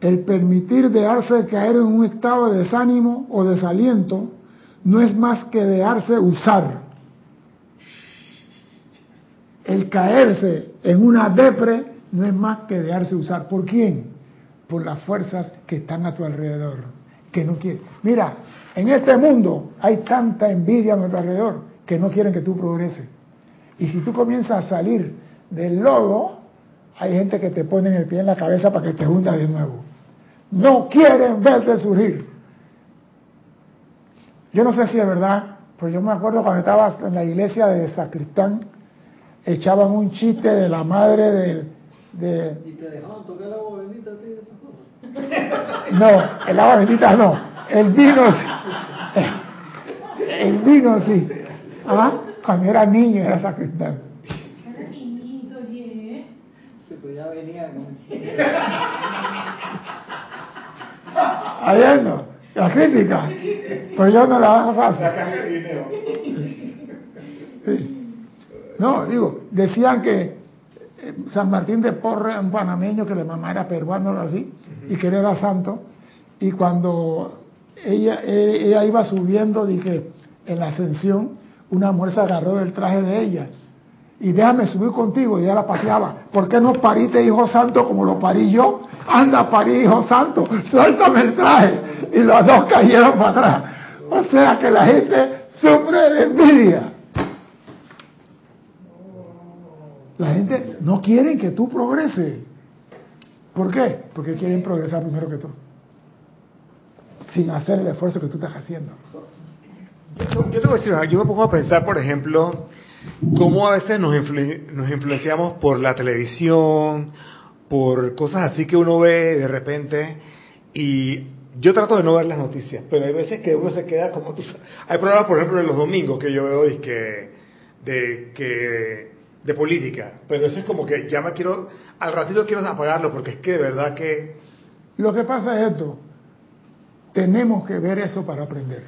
El permitir dejarse caer en un estado de desánimo o desaliento no es más que dejarse usar. El caerse en una depre no es más que dejarse usar. ¿Por quién? Por las fuerzas que están a tu alrededor, que no quieren. Mira, en este mundo hay tanta envidia a nuestro alrededor que no quieren que tú progreses. Y si tú comienzas a salir del lodo, hay gente que te pone el pie en la cabeza para que te hunda de nuevo. No quieren verte surgir. Yo no sé si es verdad, pero yo me acuerdo cuando estaba en la iglesia de Sacristán, echaban un chiste de la madre del... De... ¿Y te dejaban tocar agua bendita así de esas cosas? No, el agua bendita no, el vino sí. El vino sí. ¿Ah? Cuando era niño era Sacristán. Era niñito, ¿eh? Sí, pues ya venía con... Ayer no, la crítica, pero yo no la hago fácil. Sí. No, digo, decían que eh, San Martín de Porre, un panameño que la mamá era peruano o así, y que él era santo, y cuando ella, ella iba subiendo, dije, en la ascensión, una mujer se agarró del traje de ella, y déjame subir contigo, y ella la paseaba, ¿por qué no pariste hijo santo como lo parí yo? Anda, parí hijo santo, suéltame el traje, y los dos cayeron para atrás. O sea que la gente sufre de envidia. La gente no quiere que tú progreses. ¿Por qué? Porque quieren progresar primero que tú. Sin hacer el esfuerzo que tú estás haciendo. Yo, yo te voy a decir, yo me pongo a pensar, por ejemplo, cómo a veces nos, influ- nos influenciamos por la televisión, por cosas así que uno ve de repente, y yo trato de no ver las noticias, pero hay veces que uno se queda como tú. Hay programas, por ejemplo, en los domingos que yo veo y que, de, que, de política, pero eso es como que ya me quiero, al ratito quiero apagarlo, porque es que de verdad que, Lo que pasa es esto. Tenemos que ver eso para aprender.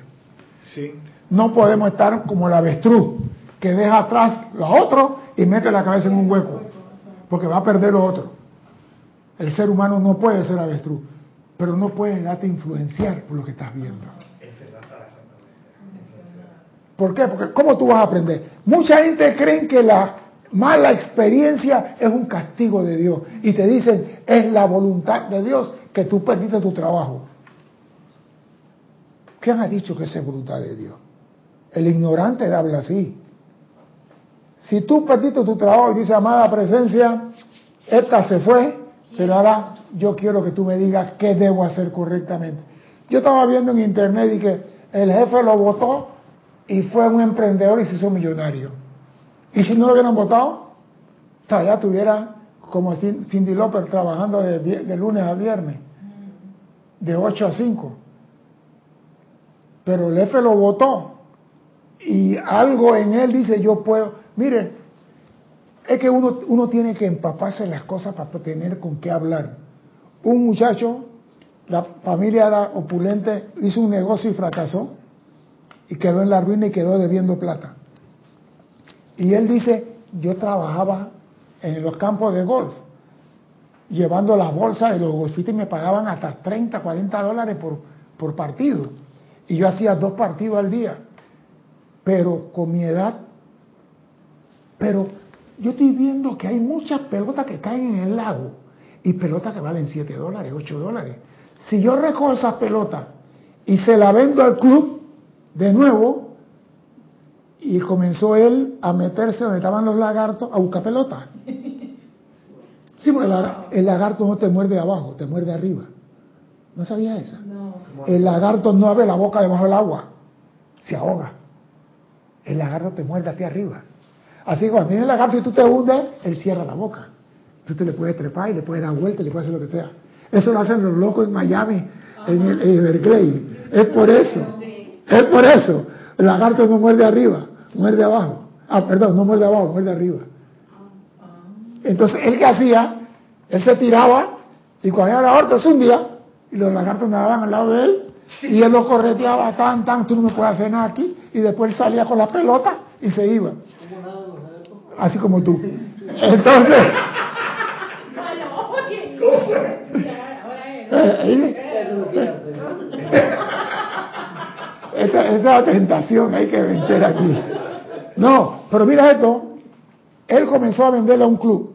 sí, No podemos estar como el avestruz, que deja atrás lo otro y mete la cabeza en un hueco, porque va a perder lo otro. El ser humano no puede ser avestruz, pero no puede dejarte influenciar por lo que estás viendo. ¿Por qué? Porque ¿cómo tú vas a aprender? Mucha gente cree que la mala experiencia es un castigo de Dios y te dicen es la voluntad de Dios que tú perdiste tu trabajo. ¿Quién ha dicho que es voluntad de Dios? El ignorante habla así. Si tú perdiste tu trabajo y dices, amada presencia, esta se fue, pero ahora yo quiero que tú me digas qué debo hacer correctamente. Yo estaba viendo en internet y que el jefe lo votó y fue un emprendedor y se hizo millonario. Y si no lo hubieran votado, todavía tuviera como Cindy Lauper trabajando de, lunes a viernes, de 8 a 5. Pero el jefe lo votó y algo en él dice yo puedo. Mire, es que uno, uno tiene que empaparse las cosas para tener con qué hablar. Un muchacho, la familia era opulente, hizo un negocio y fracasó y quedó en la ruina y quedó debiendo plata. Y él dice, yo trabajaba en los campos de golf, llevando las bolsas de los golfistas y me pagaban hasta 30, 40 dólares por, por partido. Y yo hacía dos partidos al día. Pero con mi edad, pero yo estoy viendo que hay muchas pelotas que caen en el lago y pelotas que valen 7 dólares, 8 dólares. Si yo recojo esas pelotas y se la vendo al club de nuevo, y comenzó él a meterse donde estaban los lagartos a buscar pelotas. Sí, porque el lagarto no te muerde abajo, te muerde arriba. ¿No sabía esa? El lagarto no abre la boca debajo del agua, se ahoga. El lagarto te muerde aquí arriba. Así que cuando viene el lagarto y tú te hundes, él cierra la boca. Tú te le puedes trepar y le puedes dar vuelta y le puedes hacer lo que sea. Eso lo hacen los locos en Miami, en el Everglades. Es por eso. Es por eso. El lagarto no muerde arriba, muerde abajo. Ah, perdón, no muerde abajo, muerde arriba. Entonces, ¿él qué hacía? Él se tiraba y cuando era la se hundía y los lagartos nadaban al lado de él y él lo correteaba tan, tan, tú no me puedes hacer nada aquí y después él salía con la pelota y se iba. Así como tú. Entonces... Esta, esta es la tentación hay que vencer aquí. No, pero mira esto. Él comenzó a venderle a un club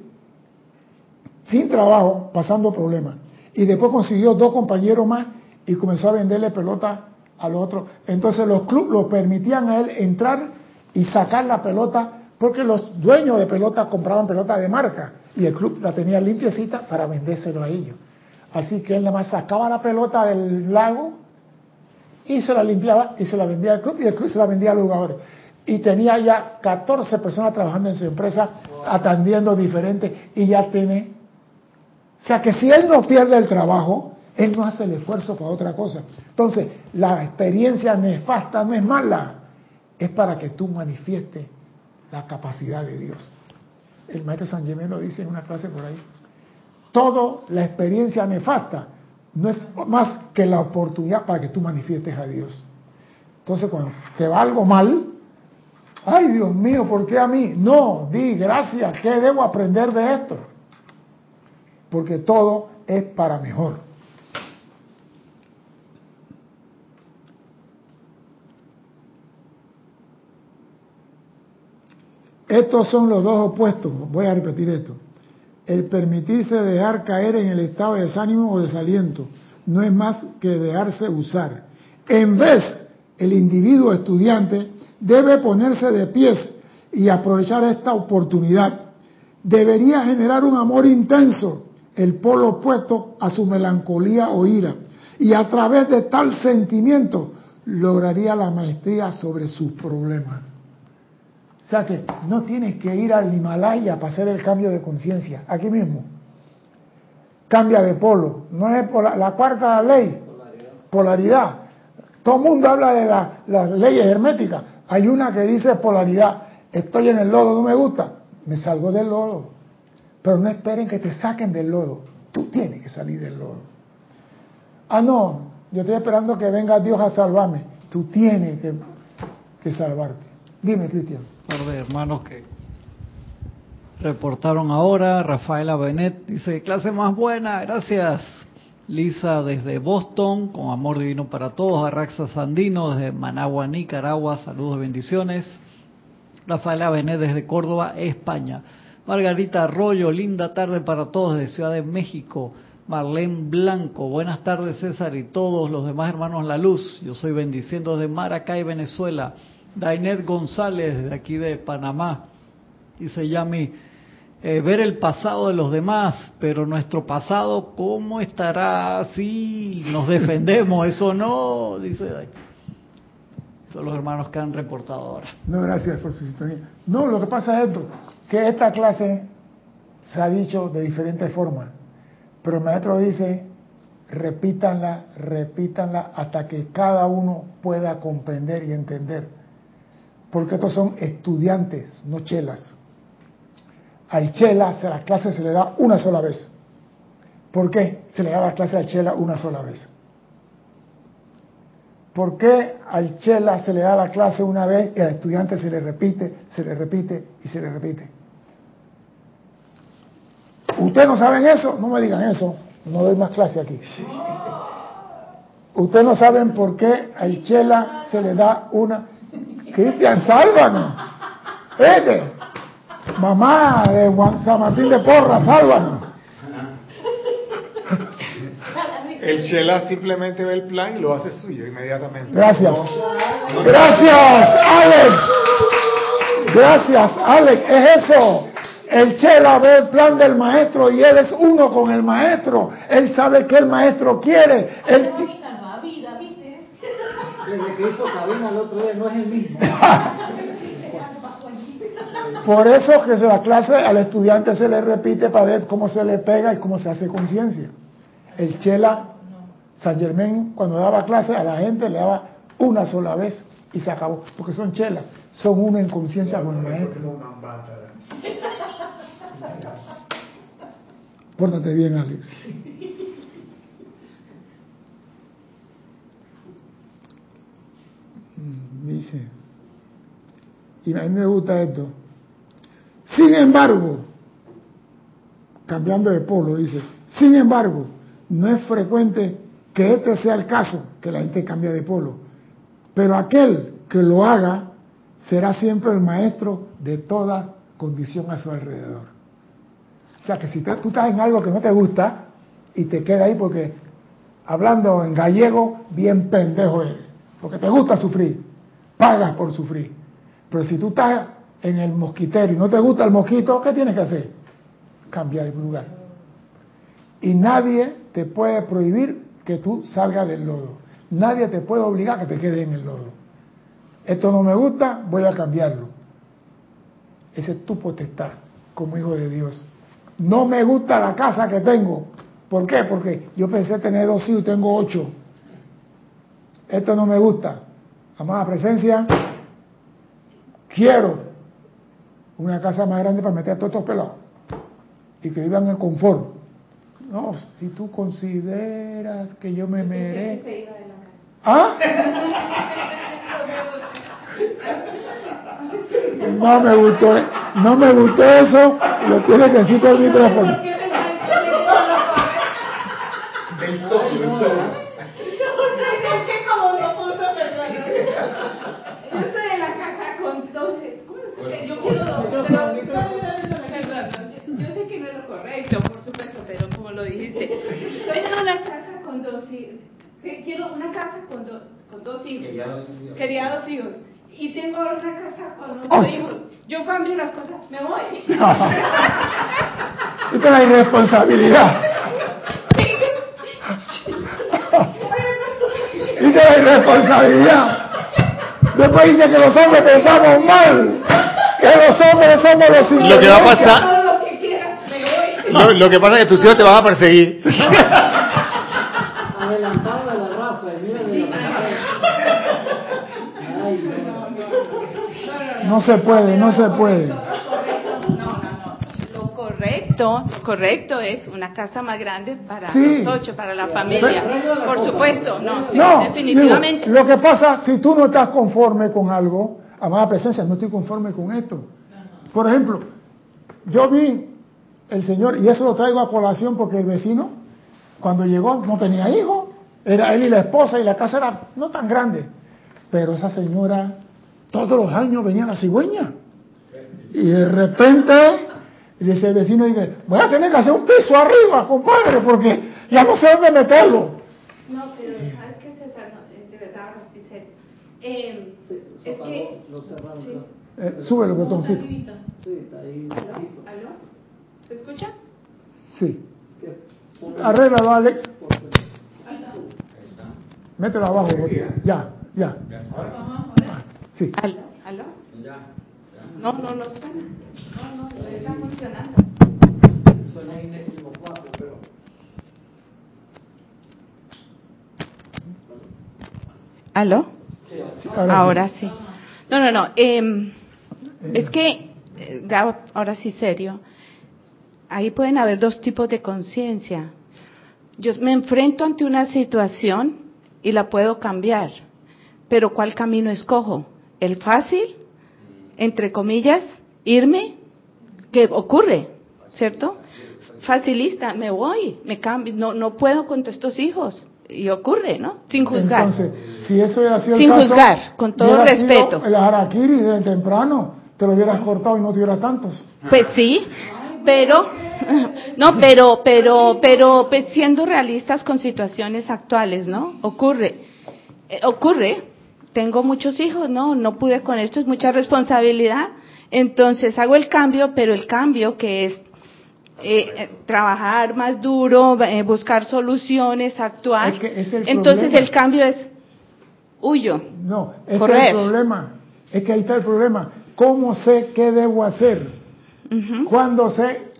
sin trabajo, pasando problemas. Y después consiguió dos compañeros más y comenzó a venderle pelota al otro. Entonces los clubes lo permitían a él entrar y sacar la pelota porque los dueños de pelota compraban pelota de marca y el club la tenía limpiecita para vendérselo a ellos. Así que él nada más sacaba la pelota del lago y se la limpiaba y se la vendía al club y el club se la vendía a los jugadores. Y tenía ya 14 personas trabajando en su empresa, atendiendo diferentes y ya tiene... O sea que si él no pierde el trabajo, él no hace el esfuerzo para otra cosa. Entonces, la experiencia nefasta no es mala, es para que tú manifiestes la capacidad de Dios. El maestro San Germán lo dice en una clase por ahí. Toda la experiencia nefasta no es más que la oportunidad para que tú manifiestes a Dios. Entonces, cuando te va algo mal, ay Dios mío, ¿por qué a mí? No, di gracias, ¿qué debo aprender de esto? Porque todo es para mejor. Estos son los dos opuestos, voy a repetir esto. El permitirse dejar caer en el estado de desánimo o desaliento no es más que dejarse usar. En vez, el individuo estudiante debe ponerse de pies y aprovechar esta oportunidad. Debería generar un amor intenso, el polo opuesto a su melancolía o ira, y a través de tal sentimiento lograría la maestría sobre sus problemas. Sea que no tienes que ir al Himalaya para hacer el cambio de conciencia, aquí mismo. Cambia de polo, no es la, cuarta ley, polaridad. Todo el mundo habla de las leyes herméticas. Hay una que dice polaridad. Estoy en el lodo, no me gusta, me salgo del lodo. Pero no esperen que te saquen del lodo. Tú tienes que salir del lodo. Ah, no, yo estoy esperando que venga Dios a salvarme. Tú tienes que salvarte. Dime, Cristian par de hermanos que reportaron ahora. Rafaela Benet dice, clase más buena, gracias. Lisa desde Boston, con amor divino para todos. Arraxa Sandino desde Managua, Nicaragua, saludos bendiciones. Rafaela Benet desde Córdoba, España. Margarita Arroyo, linda tarde para todos desde Ciudad de México. Marlene Blanco, buenas tardes César y todos los demás hermanos La Luz. Yo soy bendiciendo desde Maracay, Venezuela. Dainet González, de aquí de Panamá, dice Yami, eh, ver el pasado de los demás, pero nuestro pasado, ¿cómo estará si nos defendemos? Eso no, dice Son los hermanos que han reportado ahora. No, gracias por su sintonía. No, lo que pasa es esto, que esta clase se ha dicho de diferentes formas, pero el maestro dice, repítanla, repítanla hasta que cada uno pueda comprender y entender. Porque estos son estudiantes, no chelas. Al chela a la clase se le da una sola vez. ¿Por qué se le da la clase al chela una sola vez? ¿Por qué al chela se le da la clase una vez y al estudiante se le repite, se le repite y se le repite? ¿Ustedes no saben eso? No me digan eso. No doy más clase aquí. Ustedes no saben por qué a Chela se le da una. Cristian, sálvanos. Vete. Mamá de Juan San Martín de Porra, sálvanos. El Chela simplemente ve el plan y lo hace suyo inmediatamente. Gracias. Gracias, Alex. Gracias, Alex. Es eso. El Chela ve el plan del maestro y él es uno con el maestro. Él sabe que el maestro quiere. Él... Desde que hizo cabina el otro día no es el mismo. Por eso que la clase al estudiante se le repite para ver cómo se le pega y cómo se hace conciencia. El Chela San Germán cuando daba clase a la gente le daba una sola vez y se acabó, porque son chelas, son uno en conciencia con el maestro. Pórtate bien, Alex. Mm, y a mí me gusta esto. Sin embargo, cambiando de polo, dice, sin embargo, no es frecuente que este sea el caso, que la gente cambie de polo, pero aquel que lo haga será siempre el maestro de toda condición a su alrededor. O sea que si tú estás en algo que no te gusta y te queda ahí porque, hablando en gallego, bien pendejo eres, porque te gusta sufrir, pagas por sufrir. Pero si tú estás en el mosquitero y no te gusta el mosquito, ¿qué tienes que hacer? Cambiar de lugar. Y nadie te puede prohibir que tú salgas del lodo. Nadie te puede obligar a que te quedes en el lodo. Esto no me gusta, voy a cambiarlo. Ese es tu potestad como hijo de Dios. No me gusta la casa que tengo. ¿Por qué? Porque yo pensé tener dos hijos y tengo ocho. Esto no me gusta. Amada presencia, quiero una casa más grande para meter a todos estos pelados y que vivan en confort. No, si tú consideras que yo me merezco. ¿Ah? No me gustó, no me gustó eso, lo tiene que decir por el micrófono. Yo estoy en la casa con 12. Yo quiero. Yo sé que no es lo correcto, por supuesto, pero como lo dijiste, estoy en una casa hijos. Quiero una casa con, con dos hijos. Quería dos hijos y tengo una casa con ocho hijos. Yo cambio las cosas, me voy. y con la irresponsabilidad. y con la irresponsabilidad. Después dice que los hombres pensamos mal. Que los hombres somos los Lo que va a pasar. Lo, lo que pasa es que tus hijos te van a perseguir. Adelantado de la raza, No se puede, no se puede. No, no, no. Lo correcto, correcto es una casa más grande para los ocho, para la familia. Por supuesto, no, sí, definitivamente. lo que pasa, si tú no estás conforme con algo, amada presencia, no estoy conforme con esto. Por ejemplo, yo vi el Señor, y eso lo traigo a colación porque el vecino, cuando llegó, no tenía hijos, era él y la esposa, y la casa era no tan grande, pero esa señora todos los años venía la cigüeña. Y de repente, dice el vecino, dice, voy a tener que hacer un piso arriba, compadre, porque ya no sé dónde meterlo. No, pero ¿sabes qué, César? de verdad, eh, Es que... Eh, sube el botoncito. ¿Aló? ¿Se escucha? Sí. Arréglalo, Alex. Mételo abajo. Ya, ya. Sí. ¿Aló? ¿Aló? No, no, no suena. No, no, no está funcionando. Suena inequívoco, pero... ¿Aló? Sí, Ahora sí. sí. No, no, no. em, es que, eh, Gabo, ahora sí serio, ahí pueden haber dos tipos de conciencia. Yo me enfrento ante una situación y la puedo cambiar, pero ¿cuál camino escojo? ¿El fácil? Entre comillas, irme, ¿qué ocurre? ¿Cierto? Facilista, me voy, me cambio, no, no puedo con estos hijos. Y ocurre, ¿no? Sin juzgar. Entonces, si eso sido el Sin caso, juzgar, con todo respeto. El harakiri de temprano, te lo hubieras cortado y no tuviera tantos. Pues sí, pero no, pero pero pero pues, siendo realistas con situaciones actuales, ¿no? Ocurre. Eh, ocurre. Tengo muchos hijos, no, no pude con esto, es mucha responsabilidad. Entonces hago el cambio, pero el cambio que es eh, eh, trabajar más duro, eh, buscar soluciones, actuar. Es que ese es el Entonces problema. el cambio es huyo. No, ese Correr. es el problema. Es que ahí está el problema. ¿Cómo sé qué debo hacer? Ujú. ¿Cuándo sé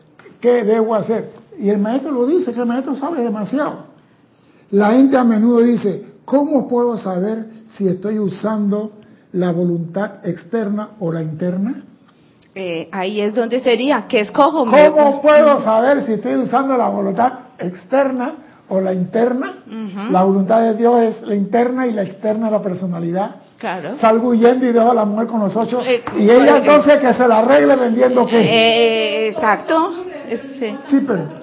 qué debo hacer? Y el maestro lo dice, que el maestro sabe demasiado. La gente a menudo dice, ¿cómo puedo saber si estoy usando la voluntad externa o la interna? Eh, ahí es donde sería, ¿qué escojo? ¿Cómo puedo saber si estoy usando la voluntad externa o la interna? La voluntad de Dios es la interna y la externa la personalidad. Claro. Salgo huyendo y dejo a la mujer con los ocho. Eh, y ella eh, entonces que se la arregle vendiendo qué. Eh, exacto. Sí, pero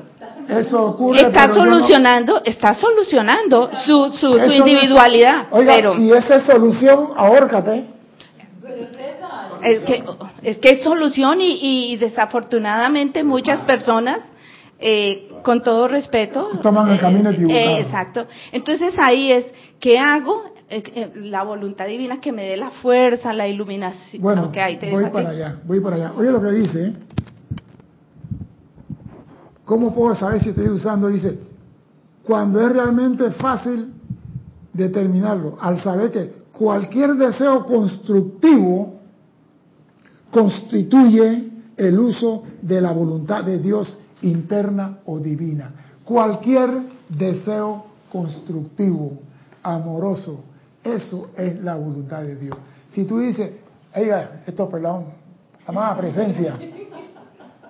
eso ocurre. Está no- solucionando, está solucionando su, su, su eso no es- individualidad, Oiga, pero si esa es solución, ahórcate. es que es que es solución y, y desafortunadamente muchas personas eh, con todo respeto Toman el camino equivocado. eh, exacto. Entonces ahí es ¿qué hago? Eh, eh, la voluntad divina que me dé la fuerza, la iluminación. Bueno, Ok, ahí te voy para allá, voy para allá. Oye lo que dice. ¿Cómo puedo saber si estoy usando? Dice, cuando es realmente fácil determinarlo, al saber que cualquier deseo constructivo constituye el uso de la voluntad de Dios interna o divina. Cualquier deseo constructivo, amoroso, eso es la voluntad de Dios. Si tú dices, oiga, esto perdón, amada presencia,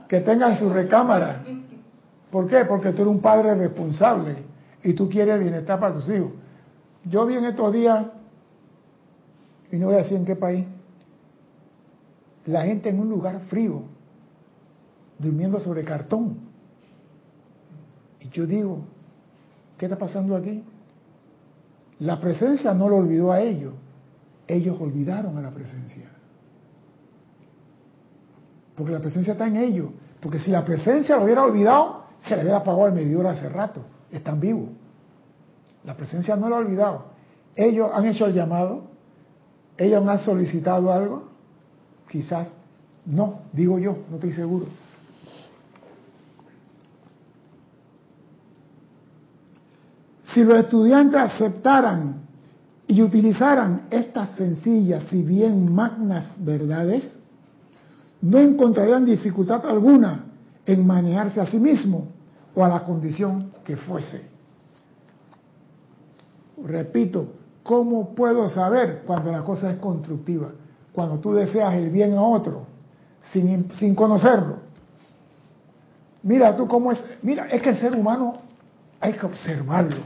que tenga en su recámara. ¿Por qué? Porque tú eres un padre responsable y tú quieres el bienestar para tus hijos. Yo vi en estos días, y no voy a decir en qué país, la gente en un lugar frío, durmiendo sobre cartón. Y yo digo, ¿qué está pasando aquí? La presencia no lo olvidó a ellos, ellos olvidaron a la presencia. Porque la presencia está en ellos. Porque si la presencia lo hubiera olvidado, se le hubiera apagado el medidor hace rato. Están vivos. La presencia no lo ha olvidado. Ellos han hecho el llamado. Ellos han solicitado algo. Quizás no, digo yo, no estoy seguro. Si los estudiantes aceptaran y utilizaran estas sencillas, si bien magnas verdades, no encontrarían dificultad alguna en manejarse a sí mismo o a la condición que fuese. Repito, ¿cómo puedo saber cuando la cosa es constructiva? Cuando tú deseas el bien a otro sin, sin conocerlo. Mira tú cómo es, mira, es que el ser humano hay que observarlo.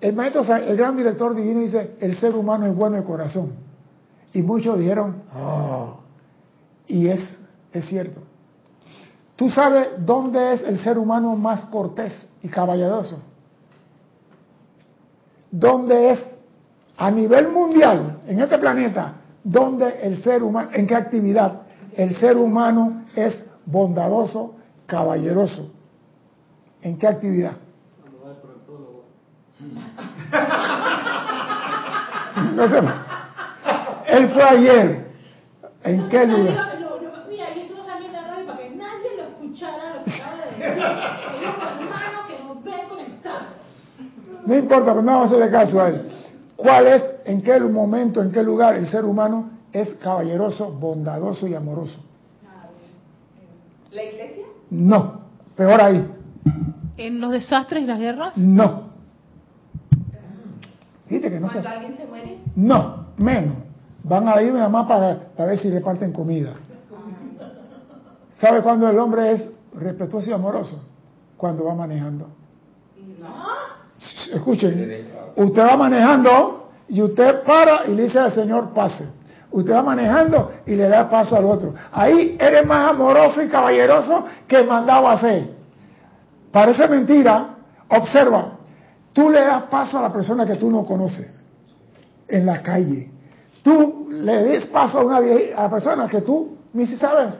El maestro, el gran director divino dice, el ser humano es bueno de corazón. Y muchos dijeron, oh, y es, es cierto. ¿Tú sabes dónde es el ser humano más cortés y caballeroso? ¿Dónde es a nivel mundial, en este planeta, dónde el ser humano, en qué actividad el ser humano es bondadoso, caballeroso? ¿En qué actividad? No sé. Él fue ayer. ¿En qué lugar? Mira, eso no salió en la radio para que nadie lo escuchara lo que acaba de decir. Queridos hermanos que nos ven conectados. No importa, pero no vamos a hacerle caso a él. ¿Cuál es, en qué momento, en qué lugar el ser humano es caballeroso, bondadoso y amoroso? ¿La iglesia? No, peor ahí. En los desastres y las guerras. No. Que no sé. ¿Cuando alguien se muere? No, menos. Van a ir nada más para, para ver si reparten comida. ¿Sabe cuándo el hombre es respetuoso y amoroso? Cuando va manejando. Escuchen, usted va manejando y usted para y le dice al Señor pase. Usted va manejando y le da paso al otro. Ahí eres más amoroso y caballeroso que mandado a hacer. Parece mentira. Observa, tú le das paso a la persona que tú no conoces en la calle. Tú le des paso a una vie- a la persona que tú ni si sabes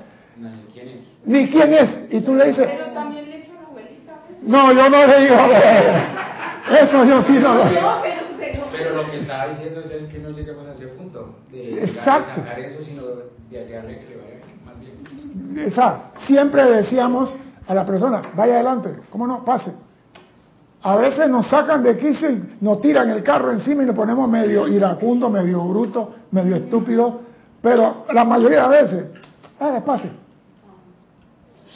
¿Quién es? ni quién es y tú le dices, Pero también le echan abuelita. a veces. no, yo no le digo, eso yo sí no lo pero lo que estaba diciendo es el que no lleguemos a ese punto de Exacto. sacar eso, sino de hacerle que le vaya más bien. Exacto. Siempre decíamos a la persona, vaya adelante, ¿cómo no? Pase. A veces nos sacan de quicio y nos tiran el carro encima y nos ponemos medio iracundo, medio bruto, medio estúpido, pero la mayoría de veces, dale, pase.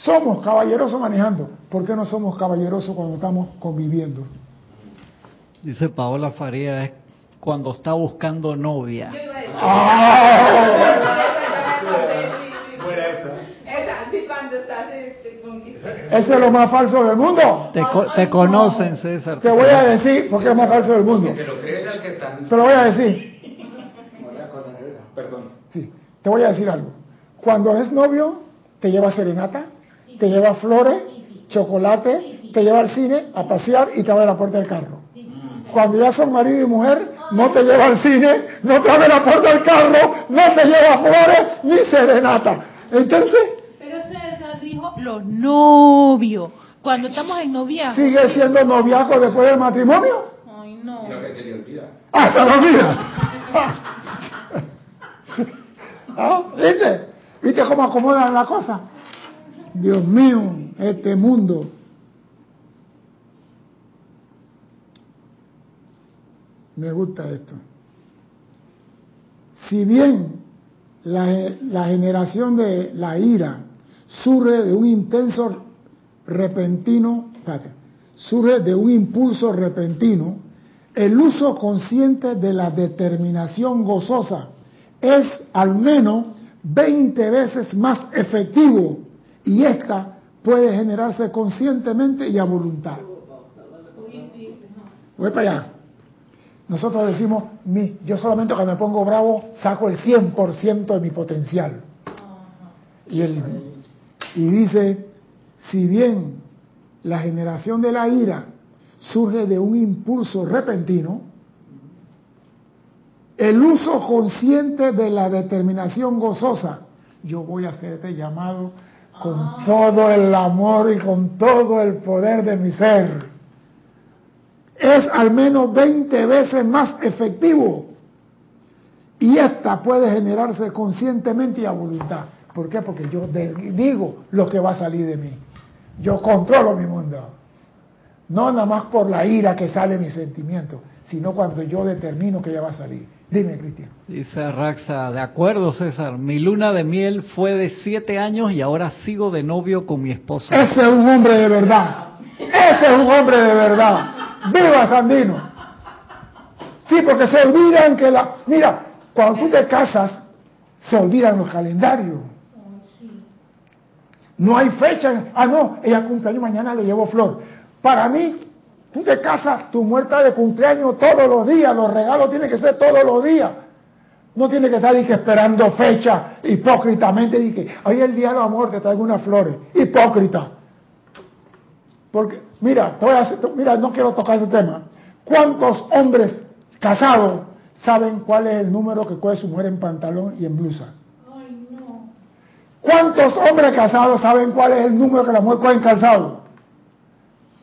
Somos caballerosos manejando. ¿Por qué no somos caballerosos cuando estamos conviviendo? Dice Paola Faría, es cuando está buscando novia. Ese es lo más falso del mundo. Te, co- te conocen, César. Te voy a decir porque es lo más falso del mundo. Que se lo crees al que están. Te lo voy a decir. Perdón. Sí, te voy a decir algo. Cuando es novio, te lleva serenata, te lleva flores, chocolate, te lleva al cine a pasear y te abre la puerta del carro. Cuando ya son marido y mujer, no te lleva al cine, no te abre la puerta del carro, no te lleva flores ni serenata. Entonces, Pero César dijo los novios. Cuando estamos en noviazgo. sigue siendo noviazgo después del matrimonio. Ay, no. Sino que se le olvida. ¡Ah, se lo olvida! ¿Ah? ¿Viste? ¿Viste cómo acomodan la cosa? Dios mío, este mundo. Me gusta esto. Si bien la, la generación de la ira surge de un intenso repentino, espérate, surge de un impulso repentino, el uso consciente de la determinación gozosa es al menos 20 veces más efectivo y esta puede generarse conscientemente y a voluntad. Voy para allá. Nosotros decimos, mi, yo solamente cuando me pongo bravo saco el 100% de mi potencial. Y, el, y dice, si bien la generación de la ira surge de un impulso repentino, el uso consciente de la determinación gozosa, yo voy a hacer este llamado con todo el amor y con todo el poder de mi ser, es al menos 20 veces más efectivo. Y esta puede generarse conscientemente y a voluntad. ¿Por qué? Porque yo digo lo que va a salir de mí. Yo controlo mi mundo. No nada más por la ira que sale mi sentimiento, sino cuando yo determino que ya va a salir. Dime, Cristian. Dice Raxa, de acuerdo César, mi luna de miel fue de siete años y ahora sigo de novio con mi esposa. Ese es un hombre de verdad. Ese es un hombre de verdad. ¡Viva Sandino! Sí, porque se olvidan que la... Mira, cuando tú te casas, se olvidan los calendarios. No hay fecha. Ah, no, ella cumpleaños mañana le llevo flor. Para mí, tú te casas, tu muerta de cumpleaños todos los días, los regalos tienen que ser todos los días. No tiene que estar que esperando fecha hipócritamente que hoy el día del amor, te traigo unas flores. Hipócrita. Porque, mira, te voy a hacer- mira, no quiero tocar ese tema. ¿Cuántos hombres casados saben cuál es el número que coge su mujer en pantalón y en blusa? Ay, no. ¿Cuántos hombres casados saben cuál es el número que la mujer coge en calzado?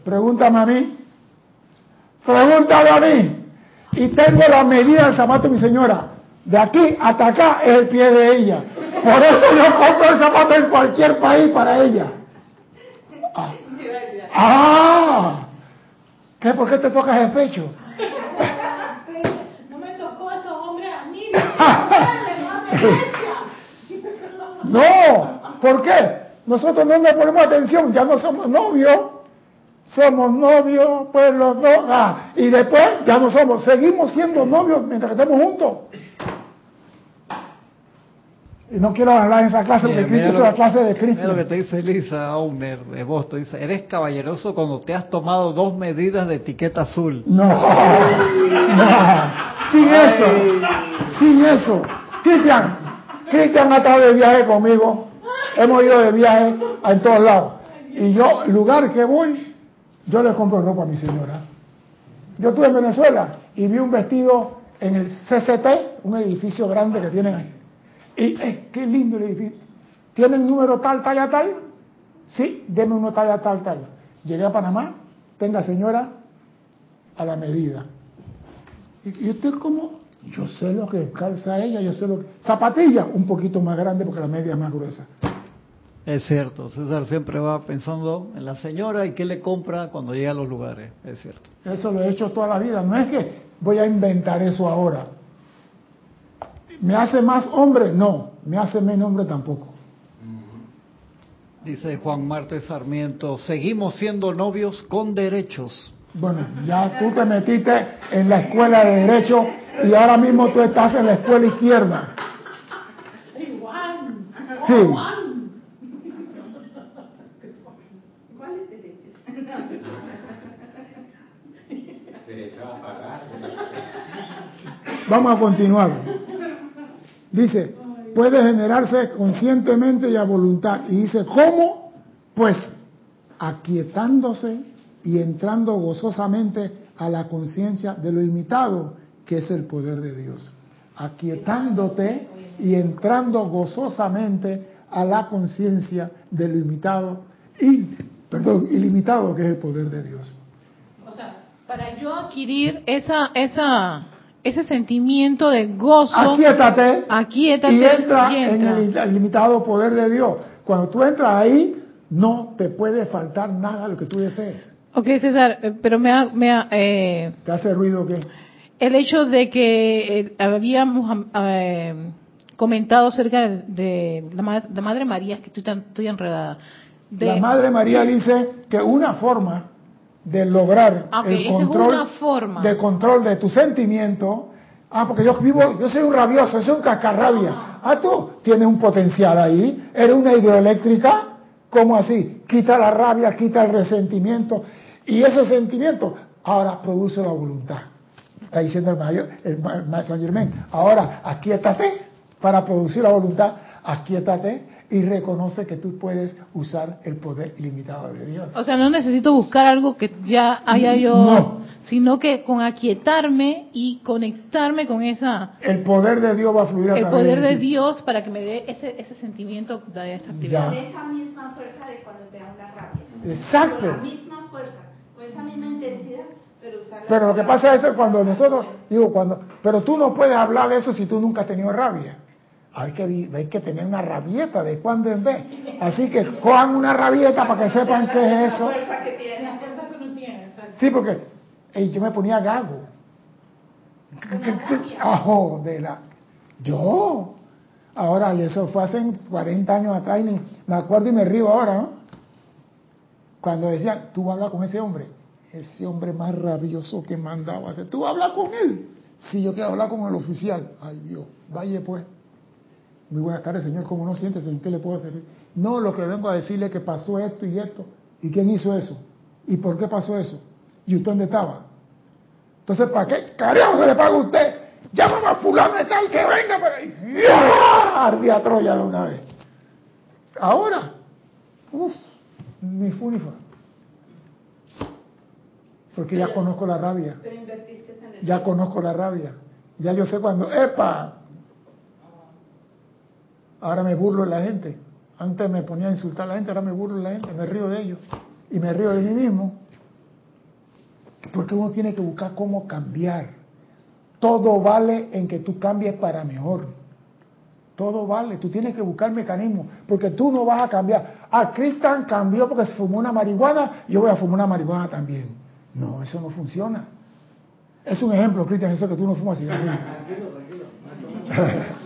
Pregúntame a mí. Pregúntame a mí. Y tengo la medida del zapato de mi señora. De aquí hasta acá es el pie de ella. Por eso yo compro el zapato en cualquier país para ella. Ah. ¿qué? ¿Por qué te tocas el pecho? No me tocó esos hombres a mí. No, No, ¿por qué? Nosotros no le ponemos atención, ya no somos novios. Somos novios, pues los dos. Ah, y después ya no somos, seguimos siendo novios mientras que estamos juntos. No quiero hablar en esa clase porque Mira, Cristo es la clase de Mira lo que Cristo. te dice Lisa Auner de Boston. Dice, eres caballeroso cuando te has tomado dos medidas de etiqueta azul. No, no, sin eso, sin eso. Cristian, Cristian ha estado de viaje conmigo, hemos ido de viaje a en todos lados. Y yo, lugar que voy, yo le compro ropa a mi señora. Yo estuve en Venezuela y vi un vestido en el CCT, un edificio grande que tienen ahí. Y eh, qué lindo el edificio. ¿Tienen número tal, talla tal? Sí, deme uno talla tal, tal. Llegué a Panamá, tenga señora, a la medida. ¿Y, y usted cómo? Yo sé lo que calza ella, yo sé lo que... Zapatilla, un poquito más grande porque la media es más gruesa. Es cierto, César siempre va pensando en la señora y qué le compra cuando llega a los lugares. Es cierto. Eso lo he hecho toda la vida. No es que voy a inventar eso ahora. ¿Me hace más hombre? No. ¿Me hace menos hombre? Tampoco. Dice Juan Marte Sarmiento, seguimos siendo novios con derechos. Bueno, ya tú te metiste en la escuela de Derecho y ahora mismo tú estás en la escuela izquierda. Juan. Sí. Vamos a continuar. Dice, puede generarse conscientemente y a voluntad. Y dice, ¿cómo? Pues aquietándose y entrando gozosamente a la conciencia de lo imitado, que es el poder de Dios. Aquietándote y entrando gozosamente a la conciencia de lo imitado y, perdón, ilimitado, que es el poder de Dios. O sea, para yo adquirir esa, esa, ese sentimiento de gozo, Aquietate. aquíétate y entra, y en el ilimitado poder de Dios. Cuando tú entras ahí, no te puede faltar nada lo que tú desees. Ok, César, eh, pero me ha, me ha, eh, ¿Te hace ruido qué? el hecho de que eh, habíamos eh, comentado acerca de, de la, ma- la Madre María, es que estoy, tan, estoy enredada. De, La Madre María dice que una forma de lograr Ah, el es control forma. de control de tu sentimiento. Ah, porque yo vivo, yo soy un rabioso, soy un cascarrabia. Ah, tú tienes un potencial ahí, eres una hidroeléctrica, ¿cómo así? Quita la rabia, quita el resentimiento y ese sentimiento ahora produce la voluntad. Está diciendo el mayor, el, ma- el maestro Germain. Ahora, aquíétate para producir la voluntad, aquíétate y reconoce que tú puedes usar el poder ilimitado de Dios. O sea, no necesito buscar algo que ya haya yo, No. sino que con aquietarme y conectarme con esa El poder de Dios va a fluir a el poder de. Dios para que me dé ese, ese sentimiento de esta actividad. Ya. Con esa misma fuerza de cuando te da una rabia. Exacto. Con la misma fuerza, con esa misma intensidad, pero. Pero lo que pasa es que cuando nosotros, digo, cuando, pero tú no puedes hablar de eso si tú nunca has tenido rabia. Hay que, hay que tener una rabieta de cuando en vez. Así que cojan una rabieta para que sepan qué es eso. Sí, porque ey, yo me ponía gago. Ajo, de la. Yo. Ahora, y eso fue hace 40 años atrás, y ni- me acuerdo y me río ahora, ¿no? Cuando decían, tú vas a hablar con ese hombre, ese hombre más rabioso que mandaba hacer, tú vas a hablar con él. Sí, yo quiero hablar con el oficial. Ay, Dios, vaya pues. Muy buenas tardes, señor, ¿cómo no sientes? ¿En qué le puedo servir? No, lo que vengo a decirle es que pasó esto y esto. ¿Y quién hizo eso? ¿Y por qué pasó eso? ¿Y usted dónde estaba? Entonces, ¿para qué carajo se le paga a usted? Llámame a fulano de tal que venga para ahí. ¡Ya! Ardía Troya de una vez. Ahora, uff, ni fu ni fa. Porque ya conozco la rabia. Pero invertiste esa energía. Ya conozco la rabia. Ya yo sé cuando, ¡epa! Ahora me burlo de la gente. Antes me ponía a insultar a la gente, ahora me burlo de la gente, me río de ellos. Y me río de mí mismo. Porque uno tiene que buscar cómo cambiar. todo vale en que tú cambies para mejor. Todo vale, tú tienes que buscar mecanismos, porque tú no vas a cambiar. Ah, Cristian cambió porque se fumó una marihuana, yo voy a fumar una marihuana también. No, eso no funciona. Es un ejemplo, Cristian, eso que tú no fumas cigarrillo.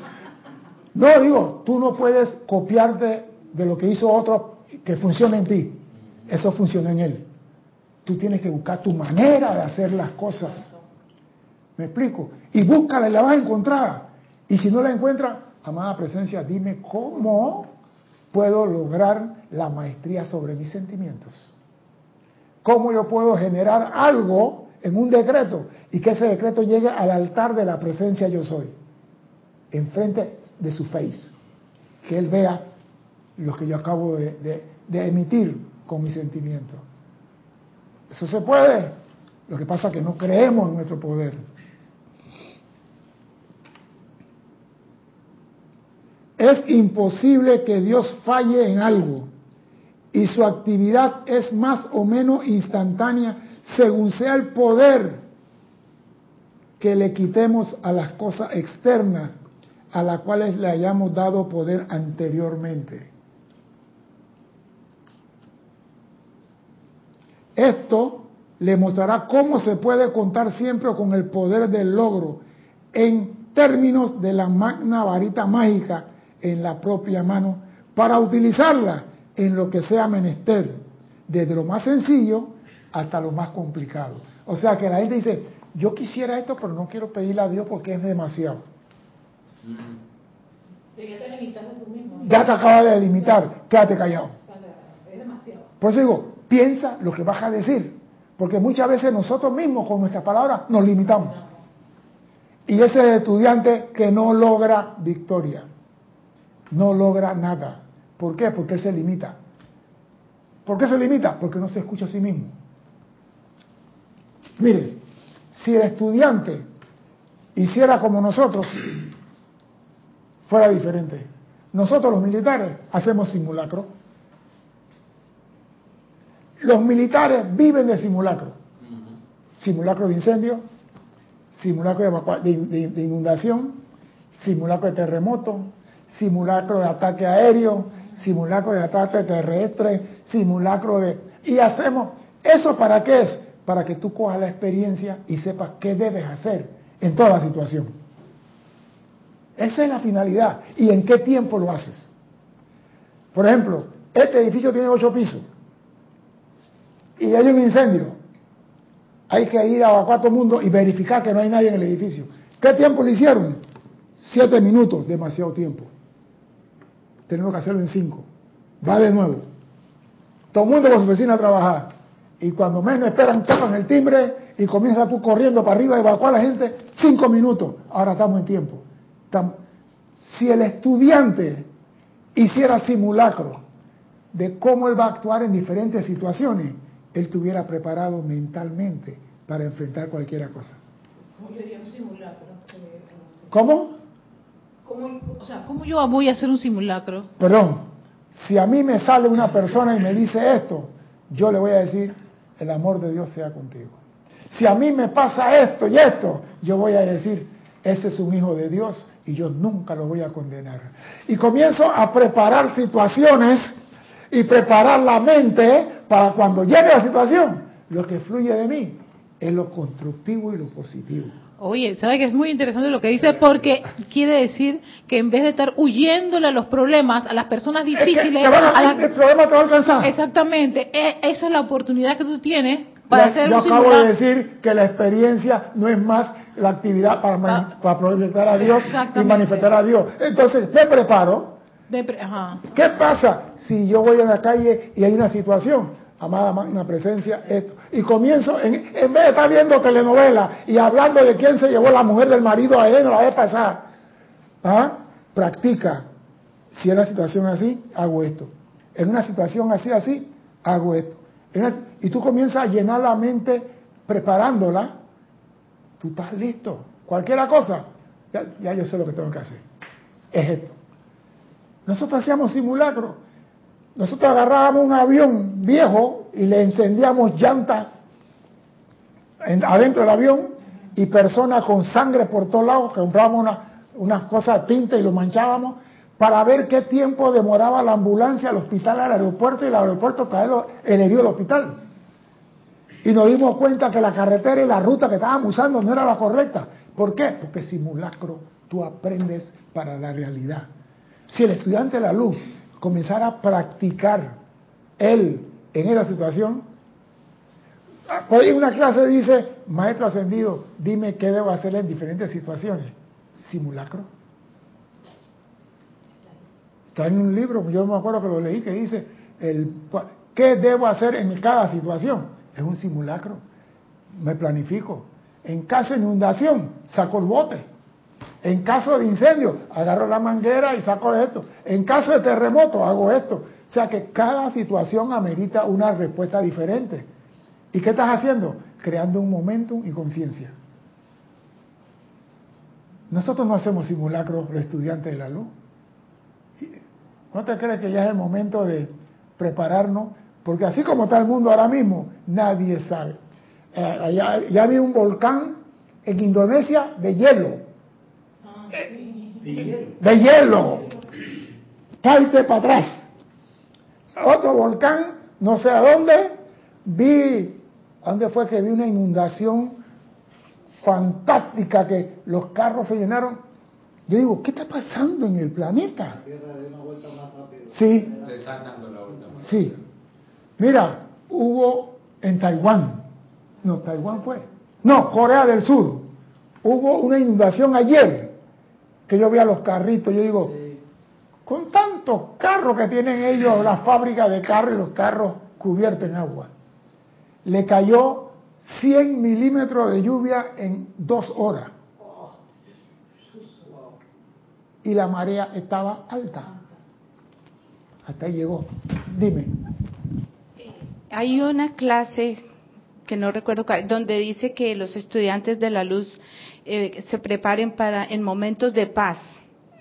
no, digo, tú no puedes copiarte de lo que hizo otro que funciona en ti. Eso funciona en él. Tú tienes que buscar tu manera de hacer las cosas. ¿Me explico? Y búscala y la vas a encontrar. Y si no la encuentras, amada presencia, dime cómo puedo lograr la maestría sobre mis sentimientos. ¿Cómo yo puedo generar algo en un decreto y que ese decreto llegue al altar de la presencia yo soy, enfrente de su face, que él vea lo que yo acabo de, emitir con mis sentimientos. Eso se puede. Lo que pasa es que no creemos en nuestro poder. Es imposible que Dios falle en algo y su actividad es más o menos instantánea según sea el poder que le quitemos a las cosas externas a las cuales le hayamos dado poder anteriormente. Esto le mostrará cómo se puede contar siempre con el poder del logro en términos de la magna varita mágica en la propia mano para utilizarla en lo que sea menester, desde lo más sencillo hasta lo más complicado. O sea que la gente dice, yo quisiera esto, pero no quiero pedirle a Dios porque es demasiado. Ya te acabas de limitar, quédate callado. Por eso digo, piensa lo que vas a decir, porque muchas veces nosotros mismos con nuestras palabras nos limitamos. Y ese estudiante que no logra victoria, no logra nada. ¿Por qué? Porque él se limita. ¿Por qué se limita? Porque no se escucha a sí mismo. Mire, si el estudiante hiciera como nosotros, fuera diferente. Nosotros los militares hacemos simulacro. Los militares viven de simulacro. Simulacro de incendio, simulacro de, de inundación, simulacro de terremoto, simulacro de ataque aéreo, simulacro de ataque terrestre, simulacro de... Y hacemos, ¿eso para qué es? Para que tú cojas la experiencia y sepas qué debes hacer en toda situación. Esa es la finalidad. ¿Y en qué tiempo lo haces? Por ejemplo, este edificio tiene ocho pisos y hay un incendio. Hay que ir a evacuar todo el mundo y verificar que no hay nadie en el edificio. ¿Qué tiempo le hicieron? Siete minutos, demasiado tiempo tenemos que hacerlo en cinco. Va de nuevo. Todo el mundo con su vecina a trabajar. Y cuando menos esperan, tocan el timbre y comienza tú corriendo para arriba a evacuar a la gente. Cinco minutos. Ahora estamos en tiempo. Si el estudiante hiciera simulacro de cómo él va a actuar en diferentes situaciones, él estuviera preparado mentalmente para enfrentar cualquier cosa. ¿Cómo? ¿Cómo, o sea, ¿cómo yo voy a hacer un simulacro? Perdón, si a mí me sale una persona y me dice esto, yo le voy a decir, el amor de Dios sea contigo. Si a mí me pasa esto y esto, yo voy a decir, ese es un hijo de Dios y yo nunca lo voy a condenar. Y comienzo a preparar situaciones y preparar la mente para cuando llegue la situación, lo que fluye de mí es lo constructivo y lo positivo. Oye, ¿sabe que es muy interesante lo que dice? Porque quiere decir que en vez de estar huyéndole a los problemas, a las personas difíciles... el problema te va a alcanzar. Exactamente. E, esa es la oportunidad que tú tienes para hacer yo acabo de decir que la experiencia no es más la actividad para, ah. para proyectar a Dios y manifestar a Dios. Entonces, me preparo. ¿Qué pasa si yo voy a la calle y hay una situación? amada magna presencia, esto. Y comienzo, en, en, vez de estar viendo telenovela y hablando de quién se llevó la mujer del marido a él la vez pasada, ¿ah? practica. Si es la situación así, hago esto. En una situación así, así, hago esto. y tú comienzas a llenar la mente preparándola, tú estás listo. Cualquiera cosa, ya, ya yo sé lo que tengo que hacer. Es esto. Nosotros hacíamos simulacros nosotros agarrábamos un avión viejo y le encendíamos llantas adentro del avión y personas con sangre por todos lados, comprábamos una, unas cosas tinta y lo manchábamos para ver qué tiempo demoraba la ambulancia al hospital, al aeropuerto y el aeropuerto traerlo el herido al hospital. Y nos dimos cuenta que la carretera y la ruta que estábamos usando no era la correcta. ¿Por qué? Porque simulacro tú aprendes para la realidad. Si el estudiante de la luz comenzara a practicar él en esa situación, por ahí una clase dice, maestro ascendido, dime qué debo hacer en diferentes situaciones. Simulacro. Está en un libro, yo me acuerdo que lo leí, que dice, el, ¿qué debo hacer en cada situación? Es un simulacro. Me planifico. En caso de inundación, saco el bote. En caso de incendio, agarro la manguera y saco esto. En caso de terremoto, hago esto. O sea que cada situación amerita una respuesta diferente. ¿Y qué estás haciendo? Creando un momentum y conciencia. Nosotros no hacemos simulacros los estudiantes de la luz. ¿No te crees que ya es el momento de prepararnos? Porque así como está el mundo ahora mismo, nadie sabe. Eh, ya, vi un volcán en Indonesia de hielo. De hielo. De para atrás. Otro volcán, no sé a dónde, vi dónde fue que vi una inundación fantástica que los carros se llenaron? Yo digo, ¿qué está pasando en el planeta? Sí. Sí. Mira, hubo en Taiwán, no, Taiwán fue, no, Corea del Sur, hubo una inundación ayer, que yo vi a los carritos, yo digo, con tantos carros que tienen ellos, la fábrica de carros y los carros cubiertos en agua le cayó 100 milímetros de lluvia en dos horas. Y la marea estaba alta. Hasta ahí llegó. Dime. Hay una clase que no recuerdo donde dice que los estudiantes de la luz eh, se preparen para en momentos de paz.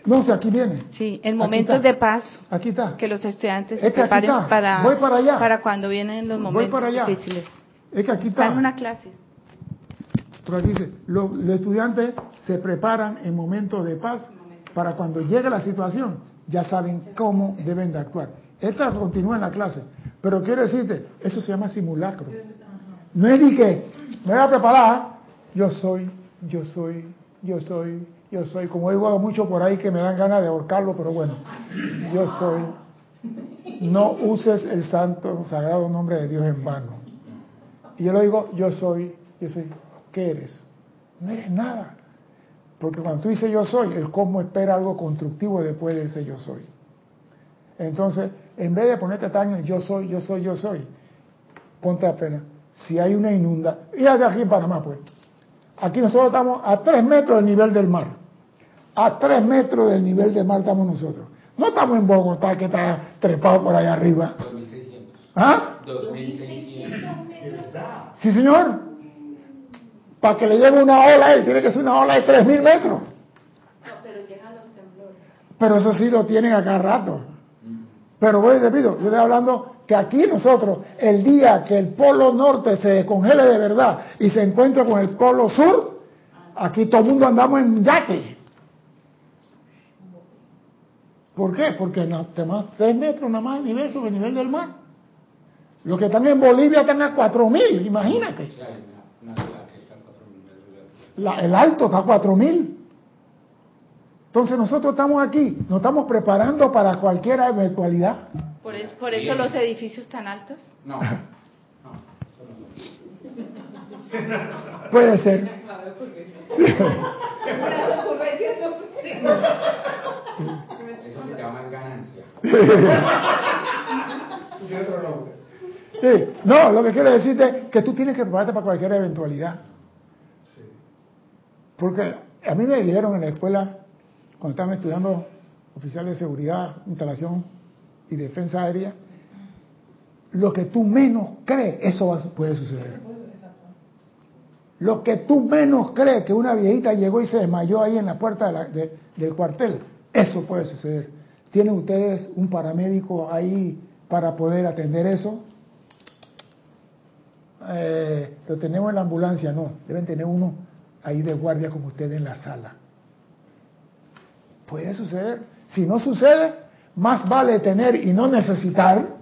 No, si aquí viene. Sí, en momentos de paz. Aquí está. Que los estudiantes se preparen para, Voy para, allá. para cuando vienen los momentos Voy para allá. difíciles. Es que aquí está. en una clase. Pero aquí dice, los, estudiantes se preparan en momentos de paz para cuando llegue la situación, ya saben cómo deben de actuar. Esta continúa en la clase, pero quiero decirte, eso se llama simulacro. No es ni que me voy a preparar, yo soy, yo soy, yo soy, yo soy, como digo mucho por ahí que me dan ganas de ahorcarlo, pero bueno, yo soy. No uses el santo, sagrado nombre de Dios en vano. Y yo le digo, yo soy, yo soy, ¿qué eres? No eres nada. Porque cuando tú dices yo soy, el cosmos espera algo constructivo después de ese yo soy. Entonces, en vez de ponerte tan en yo soy, yo soy, yo soy, ponte a pena. Si hay una inunda, fíjate aquí en Panamá, pues. Aquí nosotros estamos a tres metros del nivel del mar. A tres metros del nivel del mar estamos nosotros. No estamos en Bogotá, que está trepado por allá arriba. 2600. ¿Ah? 2600. Sí, señor. Para que le llegue una ola, él tiene que ser una ola de 3.000 metros. No, pero llegan los temblores. Pero eso sí lo tienen acá rato. Pero voy, te pido, yo estoy hablando que aquí nosotros, el día que el polo norte se descongele de verdad y se encuentre con el polo sur, aquí todo el mundo andamos en yate. ¿Por qué? Porque no, tenemos 3 metros nada más de nivel sobre el nivel del mar. Los que están en Bolivia están a 4.000, imagínate. el alto está a 4.000. Entonces nosotros estamos aquí, nos estamos preparando para cualquier eventualidad. ¿Por, por eso los edificios tan altos? No. Puede ser. Eso se llama ganancia. no, lo que quiero decirte es que tú tienes que prepararte para cualquier eventualidad. Porque a mí me dijeron en la escuela, cuando estaban estudiando oficiales de seguridad, instalación y defensa aérea, lo que tú menos crees, eso puede suceder. Lo que tú menos crees que una viejita llegó y se desmayó ahí en la puerta del cuartel, eso puede suceder. ¿Tienen ustedes un paramédico ahí para poder atender eso? Eh, lo tenemos en la ambulancia, no, deben tener uno ahí de guardia con usted en la sala. Puede suceder. Si no sucede, más vale tener y no necesitar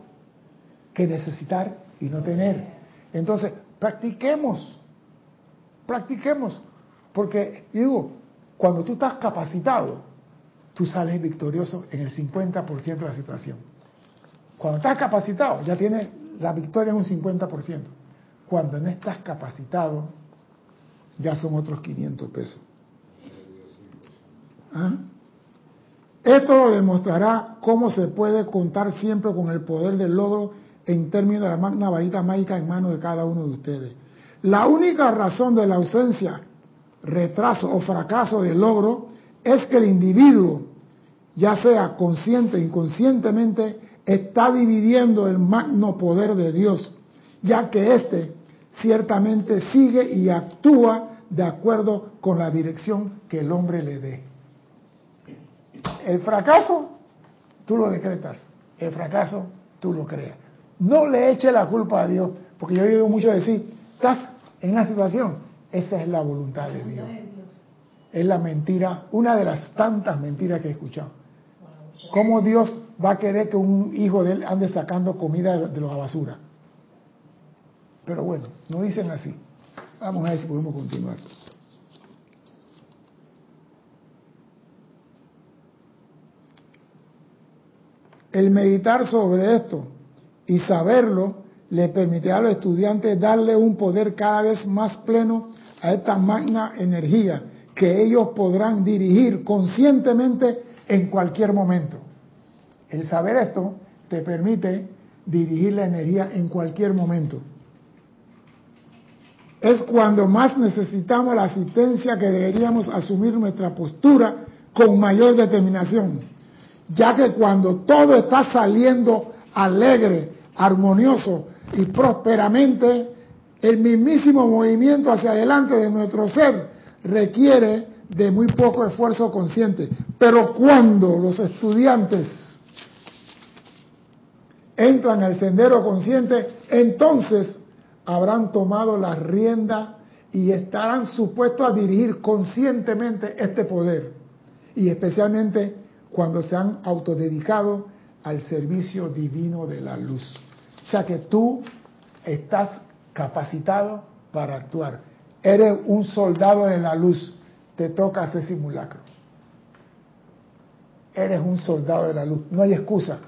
que necesitar y no tener. Entonces, practiquemos, practiquemos. Porque, digo, cuando tú estás capacitado, tú sales victorioso en el 50% de la situación. Cuando estás capacitado, ya tienes la victoria en un 50%. Cuando no estás capacitado, ya son otros 500 pesos. ¿Ah? Esto demostrará cómo se puede contar siempre con el poder del logro en términos de la magna varita mágica en manos de cada uno de ustedes. La única razón de la ausencia, retraso o fracaso del logro es que el individuo, ya sea consciente o inconscientemente, está dividiendo el magno poder de Dios, ya que éste ciertamente sigue y actúa de acuerdo con la dirección que el hombre le dé. El fracaso, tú lo decretas. El fracaso, tú lo creas. No le eche la culpa a Dios, porque yo he oído mucho decir, estás en una situación, esa es la voluntad de Dios. Es la mentira, una de las tantas mentiras que he escuchado. ¿Cómo Dios va a querer que un hijo de él ande sacando comida de la basura? Pero bueno, no dicen así. Vamos a ver si podemos continuar. El meditar sobre esto y saberlo le permitirá a los estudiantes darle un poder cada vez más pleno a esta magna energía que ellos podrán dirigir conscientemente en cualquier momento. El saber esto te permite dirigir la energía en cualquier momento. Es cuando más necesitamos la asistencia que deberíamos asumir nuestra postura con mayor determinación, ya que cuando todo está saliendo alegre, armonioso y prósperamente, el mismísimo movimiento hacia adelante de nuestro ser requiere de muy poco esfuerzo consciente. Pero cuando los estudiantes entran al sendero consciente, entonces habrán tomado la rienda y estarán supuestos a dirigir conscientemente este poder. Y especialmente cuando se han autodedicado al servicio divino de la luz. O sea que tú estás capacitado para actuar. Eres un soldado de la luz. Te toca hacer simulacro. Eres un soldado de la luz. No hay excusa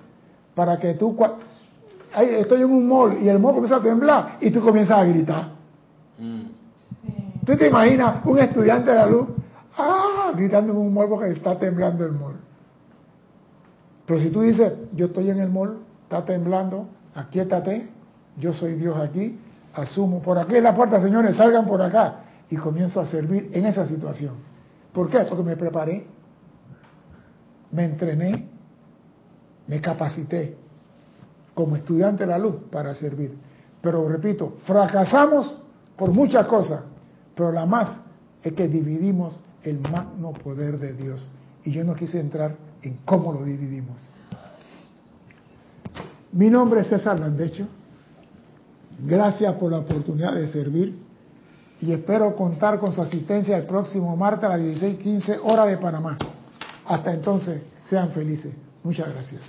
para que tú... Estoy en un mall y el mall comienza a temblar y tú comienzas a gritar. Mm. ¿Tú te imaginas un estudiante de la luz ah, gritando en un mall porque está temblando el mall? Pero si tú dices, yo estoy en el mall, está temblando, aquíétate, yo soy Dios aquí, asumo, por aquí en la puerta, señores, salgan por acá, y comienzo a servir en esa situación. ¿Por qué? Porque me preparé, me entrené, me capacité como estudiante de la luz para servir. Pero repito, fracasamos por muchas cosas, pero la más es que dividimos el magno poder de Dios. Y yo no quise entrar en cómo lo dividimos. Mi nombre es César Landecho. Gracias por la oportunidad de servir y espero contar con su asistencia el próximo martes a las 16:15 hora de Panamá. Hasta entonces, sean felices. Muchas gracias.